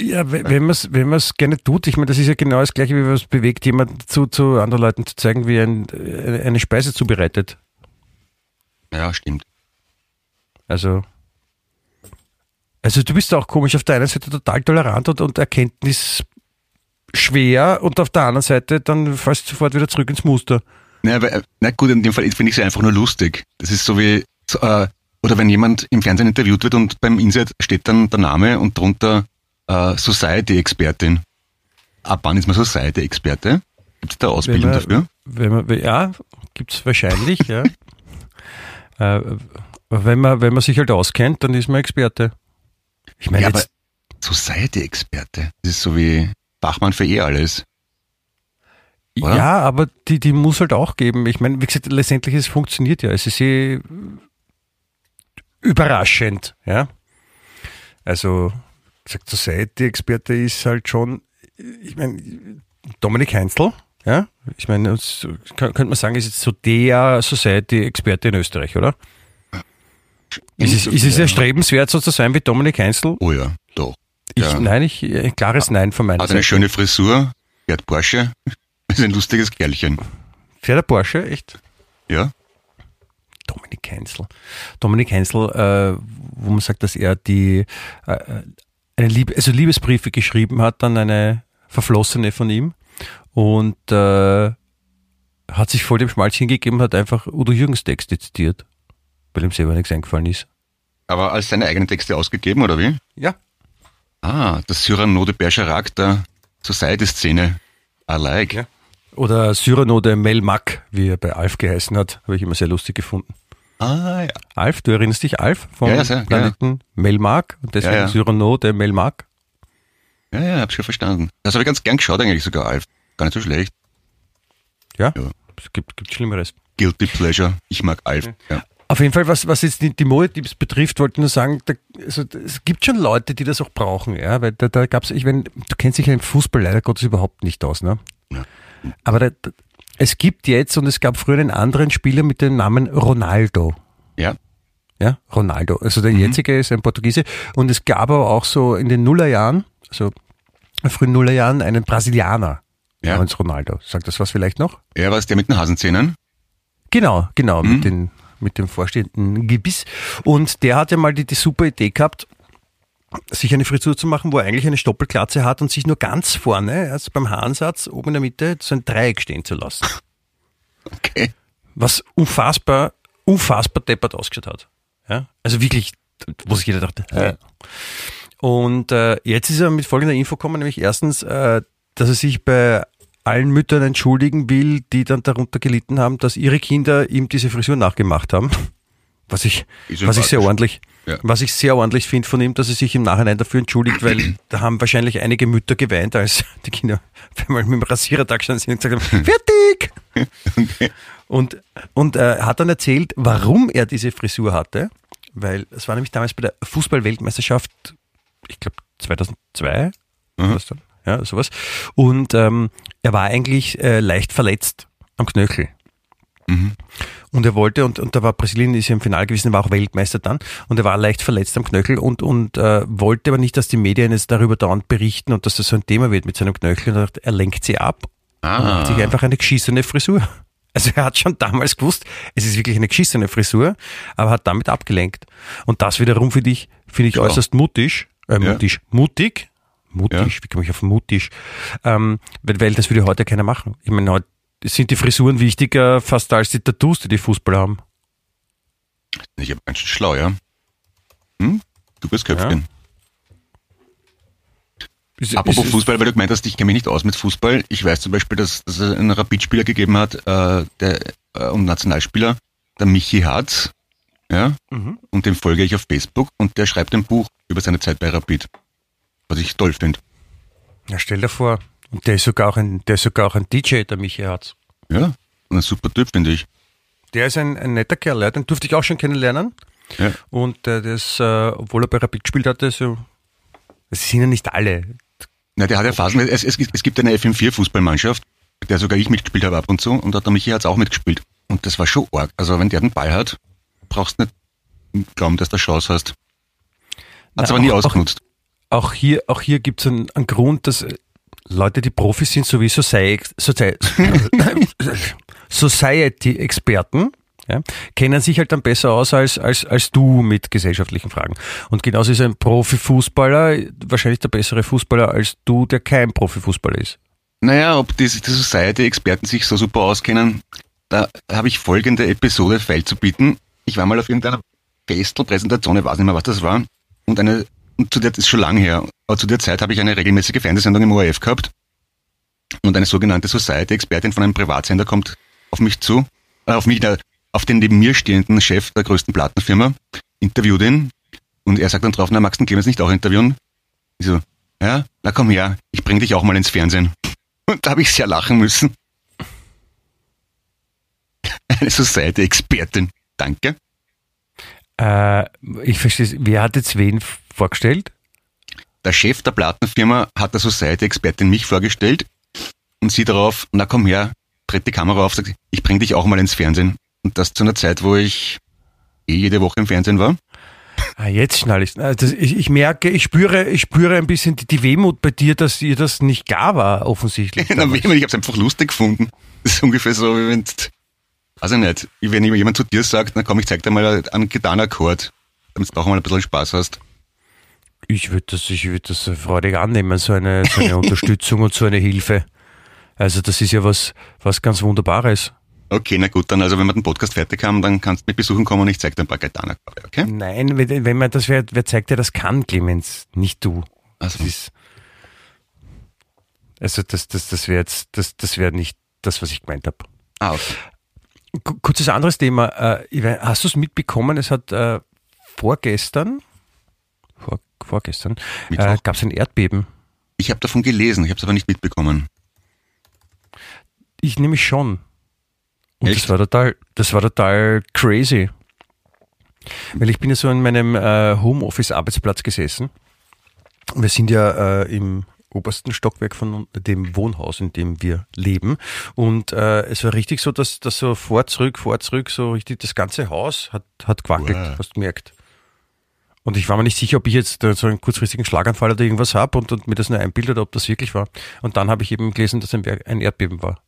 Ja, we- wenn man es wenn man's gerne tut, ich meine, das ist ja genau das Gleiche, wie was bewegt, jemanden zu, zu anderen Leuten zu zeigen, wie ein, äh, eine Speise zubereitet. Ja, stimmt. Also, also du bist auch komisch auf der einen Seite total tolerant und, und Erkenntnis schwer und auf der anderen Seite dann fast sofort wieder zurück ins Muster. Na, aber, äh, na gut, in dem Fall finde ich es einfach nur lustig. Das ist so wie, so, äh, oder wenn jemand im Fernsehen interviewt wird und beim Insert steht dann der Name und drunter äh, Society-Expertin. Ab wann ist man Society-Experte? Gibt es da Ausbildung Wenn man- dafür? Wenn man, ja, gibt's wahrscheinlich, ja. äh, wenn, man, wenn man sich halt auskennt, dann ist man Experte. Ich meine, Ja, jetzt, Society-Experte. Das ist so wie Fachmann für eh alles. oder? ja, aber die, die muss halt auch geben. Ich meine, wie gesagt, letztendlich es funktioniert ja. Es ist eh überraschend, ja. Also, gesagt, Society-Experte ist halt schon, ich meine, Dominik Heinzl, ja, ich meine, könnte man sagen, ist jetzt so der Society-Experte in Österreich, oder? Ist es, ist es erstrebenswert, so zu sein wie Dominik Heinzl? Oh ja, doch. Ich, Ja. Nein, ich, ein klares Nein von meiner Hat eine Seite. schöne Frisur, fährt Porsche, ist ein lustiges Kerlchen. Fährt der Porsche, echt? Ja? Dominik Heinzl. Dominik Heinzl, äh, wo man sagt, dass er die äh, eine Liebe, also Liebesbriefe geschrieben hat an eine Verflossene von ihm und äh, hat sich voll dem Schmalz hingegeben, hat einfach Udo Jürgens Texte zitiert, weil ihm selber nichts eingefallen ist. Aber als seine eigenen Texte ausgegeben, oder wie? Ja. Ah, das Cyrano de Bergerac der Society-Szene. I like. Ja. Oder Cyrano de Melmac, wie er bei Alf geheißen hat, habe ich immer sehr lustig gefunden. Ah, ja. Alf, du erinnerst dich, Alf vom Ja, ja, sehr, Planeten Melmac und deswegen Ja, ja. Cyrano de Melmac. Ja, ja, hab's schon verstanden. Das habe ich ganz gern geschaut eigentlich sogar, Alf. Gar nicht so schlecht. Ja, es gibt, gibt Schlimmeres. Guilty Pleasure. Ich mag Alf. Ja. Auf jeden Fall, was, was jetzt die, die Modetipps betrifft, wollte ich nur sagen, da, also, es gibt schon Leute, die das auch brauchen, ja, weil da, da gab's, ich meine, du kennst dich ja im Fußball leider Gottes überhaupt nicht aus, ne? Ja. Aber da, es gibt jetzt, und es gab früher einen anderen Spieler mit dem Namen Ronaldo. ja. Ja, Ronaldo. Also Mhm. der jetzige ist ein Portugiese. Und es gab aber auch so in den Nullerjahren, also frühen Nullerjahren, einen Brasilianer Ja. namens Ronaldo. Sagt das was vielleicht noch? Er war es der mit den Hasenzähnen. Genau, genau, Mhm. mit, den, mit dem vorstehenden Gebiss. Und der hat ja mal die, die super Idee gehabt, sich eine Frisur zu machen, wo er eigentlich eine Stoppelglatze hat und sich nur ganz vorne, also beim Haaransatz, oben in der Mitte, so ein Dreieck stehen zu lassen. Okay. Was unfassbar, unfassbar deppert ausgeschaut hat. Ja? Also wirklich, wo sich jeder dachte. Äh. Und äh, jetzt ist er mit folgender Info gekommen, nämlich erstens, äh, dass er sich bei allen Müttern entschuldigen will, die dann darunter gelitten haben, dass ihre Kinder ihm diese Frisur nachgemacht haben. Was ich, was ich sehr ordentlich, Ja. was ich sehr ordentlich finde von ihm, dass er sich im Nachhinein dafür entschuldigt, weil da haben wahrscheinlich einige Mütter geweint, als die Kinder einmal mit dem Rasierer da gestanden sind und gesagt haben, fertig! Und, und äh, hat dann erzählt, warum er diese Frisur hatte, weil es war nämlich damals bei der Fußball-Weltmeisterschaft, ich glaube 2002, Mhm. was dann? ja, sowas. Und ähm, er war eigentlich äh, leicht verletzt am Knöchel. Mhm. Und er wollte, und, und da war Brasilien, ist ja im Finale gewesen, war auch Weltmeister dann, und er war leicht verletzt am Knöchel und, und äh, wollte aber nicht, dass die Medien jetzt darüber dauernd berichten und dass das so ein Thema wird mit seinem Knöchel. Und er er lenkt sie ab und Ah. macht sich einfach eine geschissene Frisur. Also er hat schon damals gewusst, es ist wirklich eine geschissene Frisur, aber hat damit abgelenkt. Und das wiederum finde ich, finde ich Ja. äußerst mutig, äh, Ja. mutig, mutig, mutig, wie komme ich auf mutig? Ähm, weil, weil das würde heute keiner machen. Ich meine, heute sind die Frisuren wichtiger fast als die Tattoos, die die Fußballer haben. Ich habe ganz schön schlau, ja. Hm? Kluges Köpfchen. Ist- Apropos ist- Fußball, weil du gemeint hast, ich kenne mich nicht aus mit Fußball. Ich weiß zum Beispiel, dass, dass es einen Rapid-Spieler gegeben hat, äh, der äh, und Nationalspieler, der Michi Harz, ja, Mhm. und dem folge ich auf Facebook und der schreibt ein Buch über seine Zeit bei Rapid, was ich toll finde. Ja, stell dir vor. Und der ist sogar auch ein, der ist sogar auch ein DJ, der Michi Harz. Ja, ein super Typ, finde ich. Der ist ein, ein netter Kerl, ja, den durfte ich auch schon kennenlernen. Ja. Und äh, das, äh, obwohl er bei Rapid gespielt hatte, so, das sind ja nicht alle. Na, der hat ja Phasen, es, es, es gibt eine FM4-Fußballmannschaft, mit der sogar ich mitgespielt habe ab und zu, und da hat der Michi Harz auch mitgespielt. Und das war schon arg. Also wenn der den Ball hat, brauchst du nicht glauben, dass du eine Chance hast. Na, Hat's aber nie auch- auch- ausgenutzt. Auch hier, auch hier gibt es einen, einen Grund, dass Leute, die Profis sind, sowieso Society-Experten, ja, kennen sich halt dann besser aus als, als, als du mit gesellschaftlichen Fragen. Und genauso ist ein Profifußballer wahrscheinlich der bessere Fußballer als du, der kein Profifußballer ist. Naja, ob die, die Society-Experten sich so super auskennen, da habe ich folgende Episode feil zu bieten. Ich war mal auf irgendeiner Festel-Präsentation, ich weiß nicht mehr, was das war, und eine, und zu der, ist schon lange her, aber zu der Zeit habe ich eine regelmäßige Fernsehsendung im ORF gehabt und eine sogenannte Society-Expertin von einem Privatsender kommt auf mich zu, äh, auf mich, äh, auf den neben mir stehenden Chef der größten Plattenfirma, interviewt ihn und er sagt dann drauf, na, magst du den Clemens nicht auch interviewen? Ich so, ja, na komm her, ich bring dich auch mal ins Fernsehen. Und da habe ich sehr lachen müssen. Eine Society-Expertin. Danke. Äh, ich verstehe, wer hat jetzt wen vorgestellt? Der Chef der Plattenfirma hat der Society-Expertin mich vorgestellt und sie darauf, na komm her, tritt die Kamera auf, sagt, ich bring dich auch mal ins Fernsehen. Und das zu einer Zeit, wo ich eh jede Woche im Fernsehen war. Ah, jetzt schnall ich. Ich, ich merke, ich spüre, ich spüre ein bisschen die, die Wehmut bei dir, dass dir das nicht gar war, offensichtlich. Na, damals. ich habe es einfach lustig gefunden. Das ist ungefähr so, wie wenn, weiß ich nicht, wenn jemand zu dir sagt, na komm, ich zeig dir mal einen Gitarrenakkord, damit du auch mal ein bisschen Spaß hast. Ich würde das, ich würde das freudig annehmen, so eine, so eine Unterstützung und so eine Hilfe. Also das ist ja was, was ganz Wunderbares. Okay, na gut, dann also wenn wir den Podcast fertig haben, dann kannst du mit besuchen kommen und ich zeig dir ein paar Gitarrenakkorde, okay? Nein, wenn, wenn man das, wer, wer zeigt dir das kann, Clemens, nicht du. Also, Das ist, also das, das, das wäre jetzt, das, das wäre nicht das, was ich gemeint habe. ah, okay. Ku- Kurzes anderes Thema. Äh, Hast du es mitbekommen? Es hat äh, vorgestern, vor, vorgestern, äh, gab es ein Erdbeben. Ich habe davon gelesen, ich habe es aber nicht mitbekommen. Ich nämlich schon. Und Echt? das war total, das war total crazy. Weil ich bin ja so in meinem äh, Homeoffice-Arbeitsplatz gesessen. Wir sind ja äh, im obersten Stockwerk von dem Wohnhaus, in dem wir leben. Und äh, es war richtig so, dass das so vor, zurück, vor, zurück, so richtig das ganze Haus hat, hat gewackelt, Wow. hast du gemerkt. Und ich war mir nicht sicher, ob ich jetzt äh, so einen kurzfristigen Schlaganfall oder irgendwas habe und, und mir das nur einbildet, ob das wirklich war. Und dann habe ich eben gelesen, dass ein, Erdbeben war.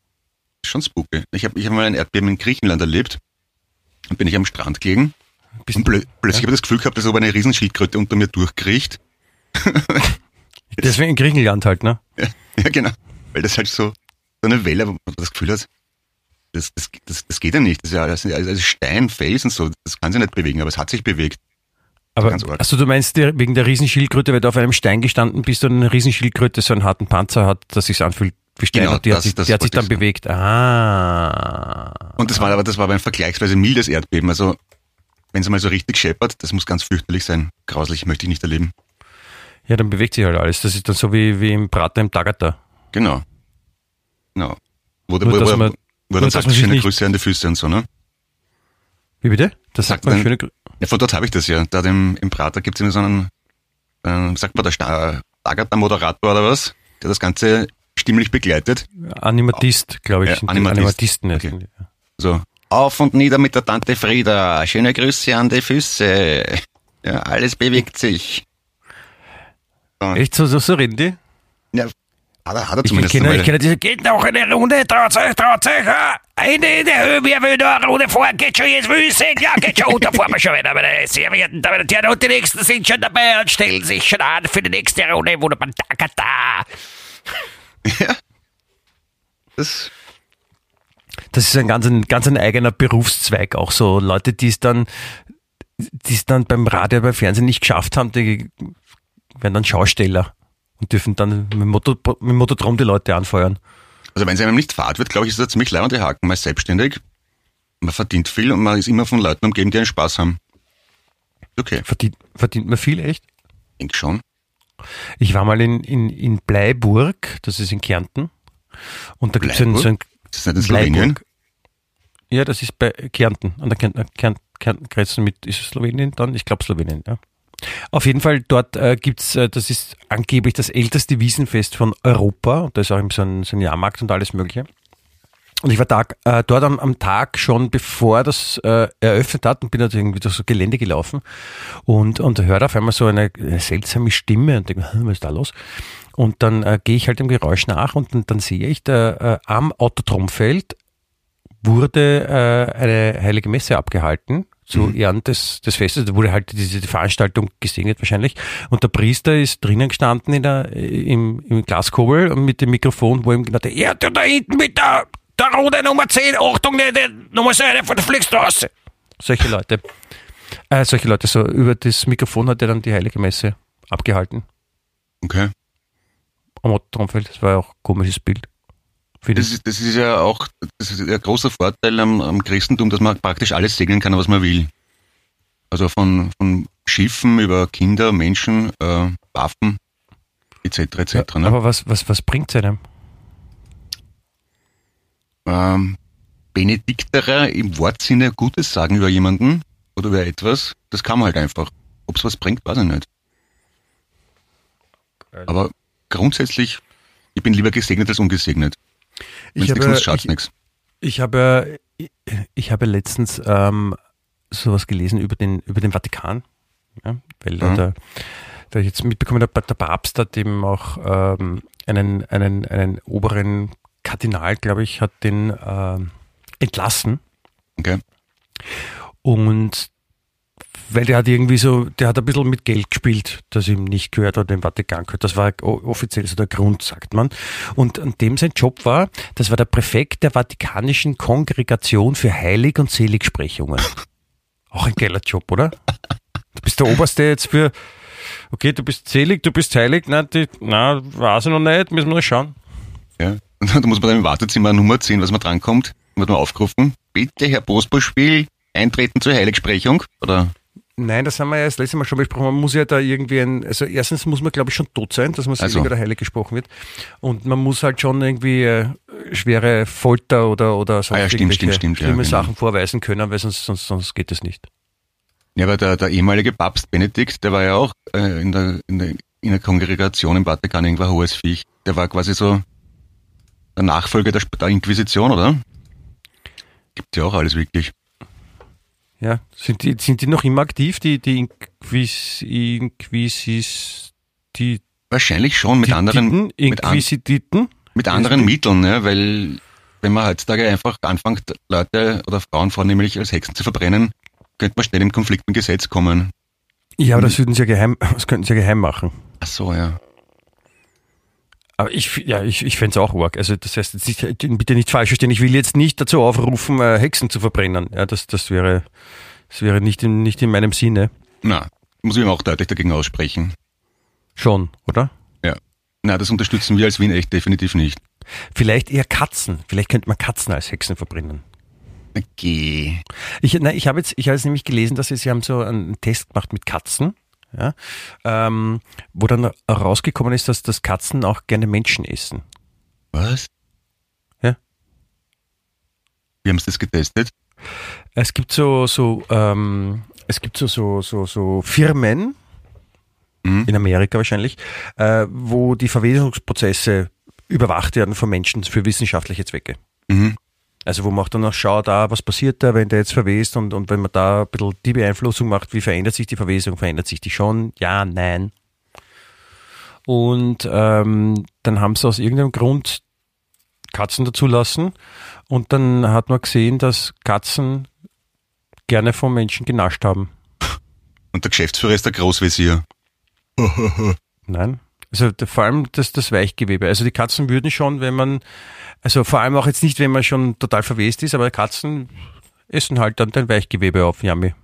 Schon spooky. Ich habe ich hab mal ein Erdbeben in Griechenland erlebt. Und bin ich am Strand gelegen. Bist- Und plö plötzlich habe ich das Gefühl gehabt, dass ob eine Riesenschildkröte unter mir durchkriecht. Deswegen in Griechenland halt, ne? Ja, ja, genau. Weil das halt so, so eine Welle, wo man das Gefühl hat, das, das, das, das geht ja nicht. Das ist ja alles, alles Stein, Fels und so. Das kann sich nicht bewegen, aber es hat sich bewegt. Aber also du meinst wegen der Riesenschildkröte, weil du auf einem Stein gestanden bist und eine Riesenschildkröte so einen harten Panzer hat, dass sich anfühlt wie Stein Genau, und die hat das- sich, das die hat sich dann sagen. bewegt. Ah. Und das war aber, das war aber ein vergleichsweise mildes Erdbeben. Also, wenn es mal so richtig scheppert, das muss ganz fürchterlich sein. Grauslich, möchte ich nicht erleben. Ja, dann bewegt sich halt alles. Das ist dann so wie, wie im Prater im Tagata. Genau. Genau. Wo, Nur, wo, dass wo, man- wo nur, dann dass sagt, man schöne Grüße an die Füße und so, ne? Wie bitte? Das sagt Sagt man man- schöne Grü Ja, von dort habe ich das ja. Da im, im Prater gibt es immer so einen, äh, sagt man, der Sta- Tagata-Moderator oder was, der das Ganze stimmlich begleitet. Animatist, glaube ich. Ja, Animatist. Animatisten. Okay. So, auf und nieder mit der Tante Frieda. Schöne Grüße an die Füße. Ja, alles bewegt sich. Echt, so, so, so reden die? Ja, hat er, hat er Ich zumindest kenne, ich kenne diese, Geht noch eine Runde, traut euch, traut euch. Eine in der Höhe, wer will noch eine Runde vor? Geht schon jetzt wüsig? Ja, geht schon. Und da fahren wir schon wieder, meine sehr verehrten Damen und Herren. Und die Nächsten sind schon dabei und stellen sich schon an für die nächste Runde. Wunderbar, da, da. Ja. Das, das ist ein ganz, ein ganz ein eigener Berufszweig. Auch so Leute, die es dann die es dann beim Radio, beim Fernsehen nicht geschafft haben, die werden dann Schausteller und dürfen dann mit dem, Motor, mit dem Motodrom die Leute anfeuern. Also wenn es einem nicht fahrt wird, glaube ich, ist das ziemlich leibende Haken. Man ist selbstständig, man verdient viel und man ist immer von Leuten umgeben, die einen Spaß haben. Okay, Verdient, verdient man viel, echt? ich denke schon. Ich war mal in, in, in Bleiburg, das ist in Kärnten. Und da gibt es so ein, so ein Ist das nicht in Slowenien? Ja, das ist bei Kärnten. An der Kärnten, Kärnten, Kärnten Grenzen mit, ist es Slowenien dann? Ich glaube Slowenien, ja. Auf jeden Fall, dort äh, gibt's, äh, das ist angeblich das älteste Wiesenfest von Europa. Da ist auch eben so ein, so ein Jahrmarkt und alles Mögliche. Und ich war da, äh, dort am, am Tag schon, bevor das äh, eröffnet hat und bin halt irgendwie durch so Gelände gelaufen und, und hörte auf einmal so eine, eine seltsame Stimme und denke, hm, was ist da los? Und dann äh, gehe ich halt dem Geräusch nach und dann, dann sehe ich, da, äh, am Autotromfeld wurde äh, eine heilige Messe abgehalten zu Ehren des, des Festes. Da wurde halt diese die Veranstaltung gesegnet wahrscheinlich. Und der Priester ist drinnen gestanden in der, im, im Glaskobel mit dem Mikrofon, wo ihm gesagt hat, ja, du da hinten mit der, der Route Nummer 10, Achtung, nicht, Nummer 7, von der raus. Solche Leute. Äh, solche Leute, so über das Mikrofon hat er dann die heilige Messe abgehalten Okay. am Autotromfeld. Das war auch ein komisches Bild. Das ist, das ist ja auch das ist ein großer Vorteil am, am Christentum, dass man praktisch alles segnen kann, was man will. Also von, von Schiffen über Kinder, Menschen, äh, Waffen, etc. etc. ne? Aber was, was, was bringt's einem? ähm, Benedikterer im Wortsinne Gutes sagen über jemanden oder über etwas, das kann man halt einfach. Ob es was bringt, weiß ich nicht. Aber grundsätzlich, ich bin lieber gesegnet als ungesegnet. Wenn es nichts schaut's ich, nichts. ich habe, ich, habe letztens ähm, sowas gelesen über den, über den Vatikan, ja, weil da, Mhm. da, da ich jetzt mitbekommen habe, der Papst hat eben auch ähm, einen, einen, einen oberen Kardinal, glaube ich, hat den ähm, entlassen. Okay. Und weil der hat irgendwie so, der hat ein bisschen mit Geld gespielt, das ihm nicht gehört oder dem Vatikan gehört. Das war offiziell so der Grund, sagt man. Und an dem sein Job war, das war der Präfekt der Vatikanischen Kongregation für Heilig- und Seligsprechungen. Auch ein geiler Job, oder? Du bist der Oberste jetzt für, okay, du bist selig, du bist heilig, na, die, na, weiß ich noch nicht, müssen wir noch schauen. Ja. Da muss man dann im Wartezimmer Nummer ziehen, was man drankommt. Wird man aufgerufen. Bitte, Herr Postbuchspiel, eintreten zur Heiligsprechung. Oder Nein, das haben wir ja das letzte Mal schon besprochen. Man muss ja da irgendwie ein, also erstens muss man glaube ich schon tot sein, dass man selig Also. oder heilig gesprochen wird. Und man muss halt schon irgendwie äh, schwere Folter oder, oder sonst Ah ja, stimmt, stimmt, stimmt, ja, schlimme genau. Sachen vorweisen können, weil sonst, sonst, sonst geht das nicht. Ja, aber der, der ehemalige Papst Benedikt, der war ja auch äh, in, der, in, der, in der Kongregation im Vatikan irgendwo hohes Viech. Der war quasi so der Nachfolger der, der Inquisition, oder? Gibt ja auch alles wirklich. Ja, sind die, sind die noch immer aktiv, die, die Inquis, Inquisis, die, Wahrscheinlich schon mit anderen, Titen, mit, an, mit anderen Mitteln, ja, weil wenn man heutzutage einfach anfängt, Leute oder Frauen vornehmlich als Hexen zu verbrennen, könnte man schnell in Konflikt mit dem Gesetz kommen. Ja, aber das würden sie ja geheim, das könnten sie ja geheim machen. Ach so, ja. Aber ich, ja, ich, ich fände es auch arg. Also das heißt, nicht, bitte nicht falsch verstehen. Ich will jetzt nicht dazu aufrufen, äh, Hexen zu verbrennen. Ja, das, das wäre, das wäre nicht in, nicht in meinem Sinne. Na, muss ich mir auch deutlich dagegen aussprechen. Schon, oder? Ja. Na, das unterstützen wir als Wien echt definitiv nicht. Vielleicht eher Katzen. Vielleicht könnte man Katzen als Hexen verbrennen. Geh. Ich, nein, ich habe jetzt, ich habe jetzt nämlich gelesen, dass sie, sie haben so einen Test gemacht mit Katzen, ja, ähm, wo dann rausgekommen ist, dass, dass Katzen auch gerne Menschen essen. Was? Ja. Wie haben sie das getestet? Es gibt so, so, ähm, es gibt so, so, so, so Firmen, Mhm. in Amerika wahrscheinlich, äh, wo die Verwesungsprozesse überwacht werden von Menschen für wissenschaftliche Zwecke. Mhm. Also wo man auch dann auch schaut, ah, was passiert da, wenn der jetzt verwest und, und wenn man da ein bisschen die Beeinflussung macht, wie verändert sich die Verwesung, verändert sich die schon? Ja, nein. Und ähm, dann haben sie aus irgendeinem Grund Katzen dazulassen und dann hat man gesehen, dass Katzen gerne vom Menschen genascht haben. Und der Geschäftsführer ist der Großvisier. Nein. Also vor allem das, das Weichgewebe. Also die Katzen würden schon, wenn man, also vor allem auch jetzt nicht, wenn man schon total verwest ist, aber Katzen essen halt dann dein Weichgewebe auf, Yummy.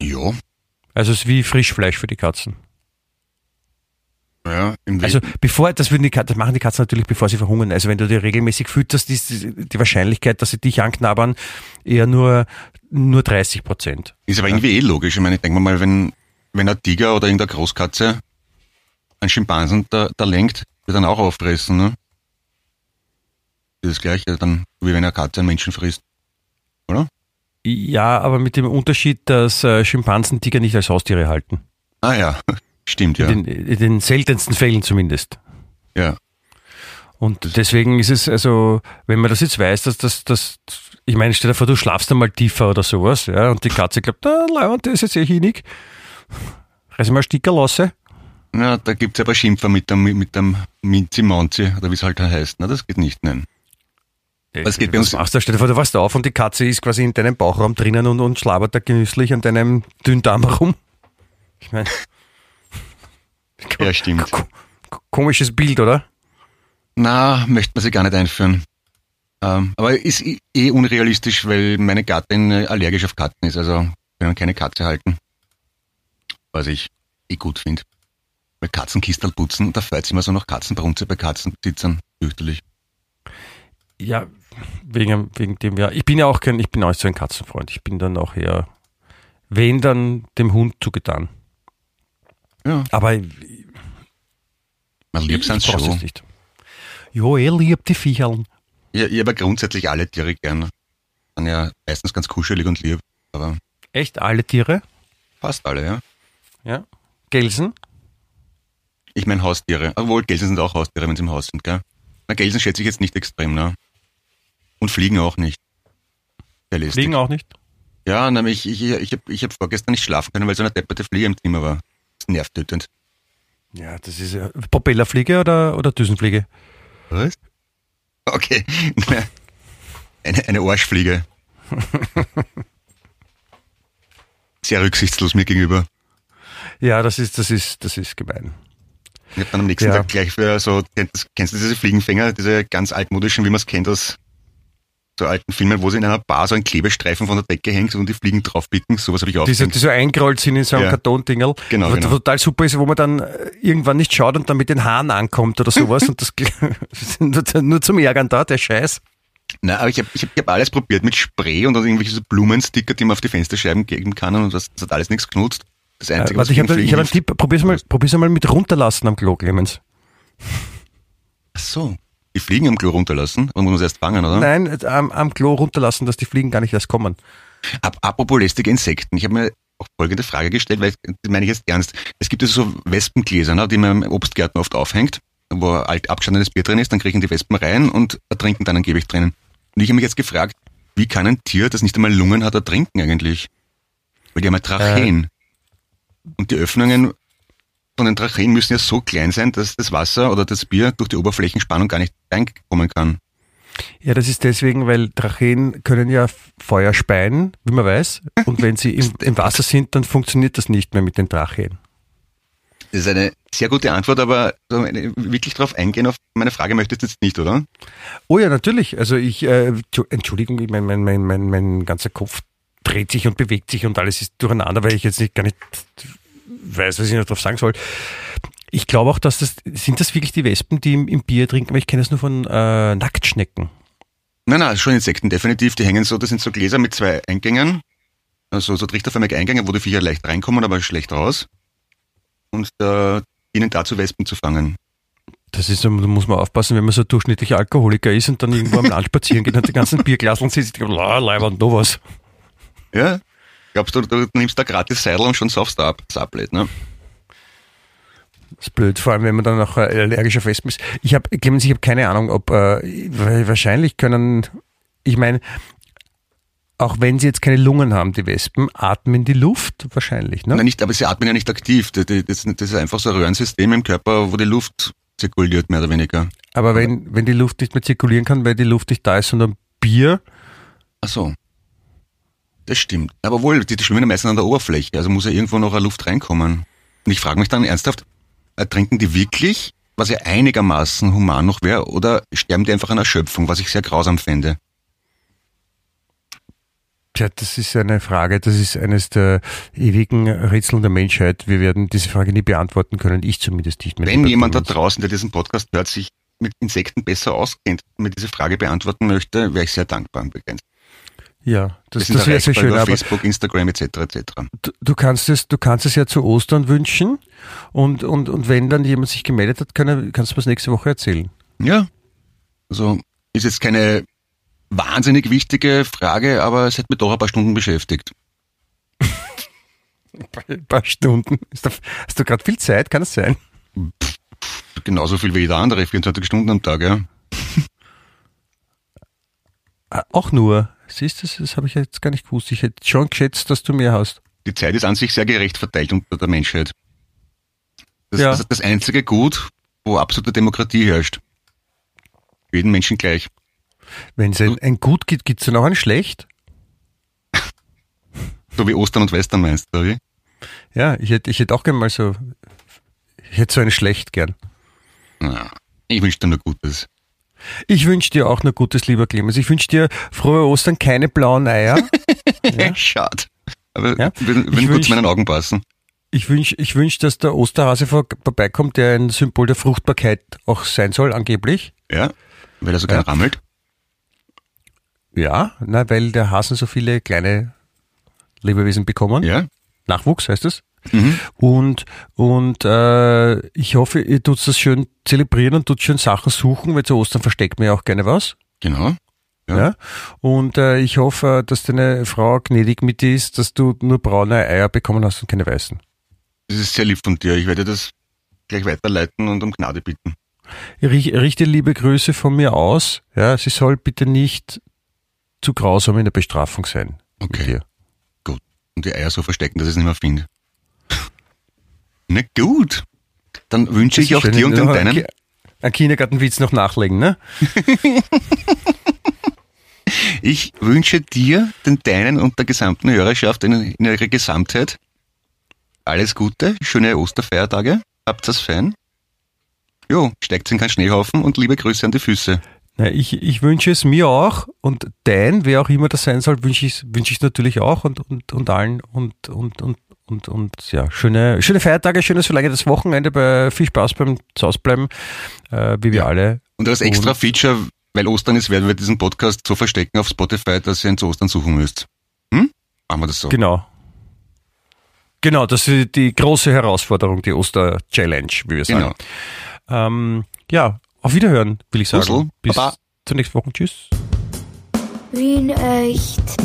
Ja. Also es ist wie Frischfleisch für die Katzen. Ja, im Also bevor, das würden die das machen die Katzen natürlich, bevor sie verhungern. Also wenn du die regelmäßig fütterst, ist die Wahrscheinlichkeit, dass sie dich anknabbern, eher nur, nur 30 Prozent. Ist aber irgendwie eh logisch. Ich meine, ich denke mal, wenn, wenn ein Tiger oder irgendeine Großkatze einen Schimpansen da, da lenkt, wird dann auch auffressen, ne? Das ist das Gleiche, dann, wie wenn eine Katze einen Menschen frisst. Oder? Ja, aber mit dem Unterschied, dass äh, Schimpansen Tiger nicht als Haustiere halten. Ah ja, stimmt, ja. In, den, in den seltensten Fällen zumindest. Ja. Und deswegen ist es, also, wenn man das jetzt weiß, dass das, das, ich meine, stell dir vor, du schlafst einmal tiefer oder sowas, ja, und die Katze glaubt, ah, Leon, der ist jetzt eh hinig. Reiß mal Sticker lasse. Ja, da gibt's aber Schimpfer mit dem, mit dem Minzi-Monzi, oder wie es halt heißt. Na, das geht nicht, nein. Was geht bei uns- machst du? Stell dir vor, du wachst auf und die Katze ist quasi in deinem Bauchraum drinnen und, und schlabert da genüsslich an deinem Dünndarm herum. Ich meine, Ja, stimmt. ko- ko- komisches Bild, oder? Na, möchte man sich gar nicht einführen. Ähm, aber ist eh- unrealistisch, weil meine Gattin äh, allergisch auf Katzen ist, also können keine Katze halten. Was ich eh gut finde. Weil Katzenkistel putzen, da freut sich immer so noch Katzenbrunze bei Katzenbesitzern. Fürchterlich. Ja, wegen, wegen dem, ja. Ich bin ja auch kein, ich bin auch nicht so ein Katzenfreund. Ich bin dann auch eher, wenn dann dem Hund zugetan. Ja, Aber man liebt es schon. nicht. Jo, er liebt die Viecherln. Ich, ich habe grundsätzlich alle Tiere gern. Sind ja meistens ganz kuschelig und lieb, aber Echt alle Tiere? fast alle, ja. Ja. Gelsen? Ich meine Haustiere. Obwohl, Gelsen sind auch Haustiere, wenn sie im Haus sind, gell? Na, Gelsen schätze ich jetzt nicht extrem, ne? Und Fliegen auch nicht. Fliegen auch nicht? Ja, nämlich, ich, ich, ich habe ich hab vorgestern nicht schlafen können, weil so eine depperte Fliege im Zimmer war. Das ist nervtötend. Ja, das ist ja Propellerfliege oder, oder Düsenfliege? Was? Okay. Eine, eine Arschfliege. Sehr rücksichtslos mir gegenüber. Ja, das ist, das ist, das ist gemein. Ich habe dann am nächsten Ja. Tag gleich für so, kennst, kennst du diese Fliegenfänger, diese ganz altmodischen, wie man es kennt aus so alten Filmen, wo sie in einer Bar so ein Klebestreifen von der Decke hängt und die Fliegen draufblicken, sowas habe ich auch Die so, gesehen. die so eingerollt sind in so einem Ja. Kartondingerl. Genau, Was genau. total super ist, wo man dann äh, irgendwann nicht schaut und dann mit den Haaren ankommt oder sowas und das nur, nur zum Ärgern da, der Scheiß. Nein, aber ich habe ich hab, ich hab alles probiert mit Spray und dann irgendwelche so Blumensticker, die man auf die Fensterscheiben geben kann und das, das hat alles nichts genutzt. Das Äh, Einzige, warte, ich gegen habe ich Fliegen hab einen Tipp, probier's mal, probier's mal mit runterlassen am Klo, Clemens. Ach so. Die Fliegen am Klo runterlassen und muss man erst fangen, oder? Nein, äh, am, am Klo runterlassen, dass die Fliegen gar nicht erst kommen. Ab, apropos lästige Insekten. Ich habe mir auch folgende Frage gestellt, weil das meine ich jetzt ernst. Es gibt ja so Wespengläser, ne, die man im Obstgärten oft aufhängt, wo alt abgestandenes Bier drin ist, dann kriegen die Wespen rein und ertrinken dann angeblich drinnen. Und ich habe mich jetzt gefragt, wie kann ein Tier, das nicht einmal Lungen hat, ertrinken eigentlich? Weil die haben ja Tracheen. Und die Öffnungen von den Tracheen müssen ja so klein sein, dass das Wasser oder das Bier durch die Oberflächenspannung gar nicht reinkommen kann. Ja, das ist deswegen, weil Tracheen können ja Feuer speien, wie man weiß. Und wenn sie im, im Wasser sind, dann funktioniert das nicht mehr mit den Tracheen. Das ist eine sehr gute Antwort, aber wirklich darauf eingehen auf meine Frage möchtest du jetzt nicht, oder? Oh ja, natürlich. Also ich, äh, Entschu- Entschuldigung, mein, mein, mein, mein, mein ganzer Kopf dreht sich und bewegt sich und alles ist durcheinander, weil ich jetzt nicht gar nicht weiß, was ich noch drauf sagen soll. Ich glaube auch, dass das, sind das wirklich die Wespen, die im, im Bier trinken, weil ich kenne das nur von äh, Nacktschnecken. Nein, nein, schon Insekten, definitiv. Die hängen so, das sind so Gläser mit zwei Eingängen. Also so trichterförmige Eingänge, wo die Viecher leicht reinkommen, aber schlecht raus. Und da dienen dazu, Wespen zu fangen. Das ist, da muss man aufpassen, wenn man so durchschnittlicher Alkoholiker ist und dann irgendwo am Land spazieren geht und die ganzen Bierglaseln sitzt, la, leibend, noch was. Ja? Glaubst du, du nimmst da gratis Seidel und schon saufst du ab. Das ist ne? Das ist blöd, vor allem wenn man dann auch äh, allergisch auf Wespen ist. Ich habe, Clemens, ich habe keine Ahnung, ob äh, wahrscheinlich können, ich meine, auch wenn sie jetzt keine Lungen haben, die Wespen, atmen die Luft wahrscheinlich, ne? Nein, nicht, aber sie atmen ja nicht aktiv. Das, das, das ist einfach so ein Röhrensystem im Körper, wo die Luft zirkuliert, mehr oder weniger. Aber wenn, wenn die Luft nicht mehr zirkulieren kann, weil die Luft nicht da ist, sondern Bier, Ach so. Das stimmt. Aber wohl, die, die schwimmen ja meistens an der Oberfläche, also muss ja irgendwo noch eine Luft reinkommen. Und ich frage mich dann ernsthaft, ertrinken die wirklich, was ja einigermaßen human noch wäre, oder sterben die einfach an Erschöpfung, was ich sehr grausam fände? Tja, das ist eine Frage, das ist eines der ewigen Rätsel der Menschheit. Wir werden diese Frage nie beantworten können, ich zumindest nicht mehr. Wenn jemand da draußen, der diesen Podcast hört, sich mit Insekten besser auskennt und mir diese Frage beantworten möchte, wäre ich sehr dankbar und begrenzt. Ja, das, das wäre sehr schön. Aber Facebook, Instagram etc. etc. du, du kannst es, du kannst es ja zu Ostern wünschen und, und, und wenn dann jemand sich gemeldet hat, kann er, kannst du mir das nächste Woche erzählen. Ja. Also ist jetzt keine wahnsinnig wichtige Frage, aber es hat mich doch ein paar Stunden beschäftigt. Ein paar Stunden. Hast du gerade viel Zeit? Kann es sein? Genauso viel wie jeder andere, 24 Stunden am Tag, ja. Ah, Auch nur. Siehst du, das, habe ich jetzt gar nicht gewusst. Ich hätte schon geschätzt, dass du mehr hast. Die Zeit ist an sich sehr gerecht verteilt unter der Menschheit. Das Ja. ist das einzige Gut, wo absolute Demokratie herrscht. Für jeden Menschen gleich. Wenn es ein, ein Gut gibt, gibt es dann auch ein Schlecht? So wie Ostern und Western meinst du, oder? Ja, ich hätte, ich hätte auch gern mal so, ich hätte so ein Schlecht gern. Na, ich wünsche dir nur Gutes. Ich wünsche dir auch nur Gutes, lieber Clemens. Ich wünsche dir frohe Ostern, keine blauen Eier. Ja. Schade. Aber Ja. würden, Ich würden gut zu meinen Augen passen. Ich wünsche, ich wünsch, dass der Osterhase vor- vorbeikommt, der ein Symbol der Fruchtbarkeit auch sein soll, angeblich. Ja. Weil er so gerne rammelt. Ja, na, weil der Hasen so viele kleine Lebewesen bekommen. Ja. Nachwuchs heißt es. Mhm. Und, und äh, ich hoffe, ihr tut das schön zelebrieren und tut schön Sachen suchen, weil zu Ostern versteckt man ja auch gerne was. Genau. Ja. Ja. Und äh, ich hoffe, dass deine Frau gnädig mit dir ist, dass du nur braune Eier bekommen hast und keine weißen. Das ist sehr lieb von dir. Ich werde das gleich weiterleiten und um Gnade bitten. Rich- Richte liebe Grüße von mir aus. Ja, sie soll bitte nicht zu grausam in der Bestrafung sein. Okay. Gut. Und die Eier so verstecken, dass ich es nicht mehr finde. Na gut. Dann wünsche ich auch dir und den ein deinen. Ein Kindergartenwitz noch nachlegen, ne? Ich wünsche dir, den deinen und der gesamten Hörerschaft in, in ihrer Gesamtheit alles Gute, schöne Osterfeiertage, habt das fein. Jo, steigt in keinen Schneehaufen und liebe Grüße an die Füße. Na, ich, ich wünsche es mir auch und dein, wer auch immer das sein soll, wünsche ich wünsche ich natürlich auch und, und, und allen und, und, und, und, und ja, schöne, schöne Feiertage, schönes verlängertes Wochenende, bei, viel Spaß beim Zuhausbleiben, äh, wie wir Ja. alle. Und als extra Feature, weil Ostern ist, werden wir diesen Podcast so verstecken auf Spotify, dass ihr ihn zu Ostern suchen müsst. Hm? Machen wir das so. Genau. Genau, das ist die große Herausforderung, die Oster-Challenge, wie wir sagen. Genau. Ähm, ja, auf Wiederhören, will ich sagen. Busl, Bis Baba. zur nächsten Woche. Tschüss. Wien echt.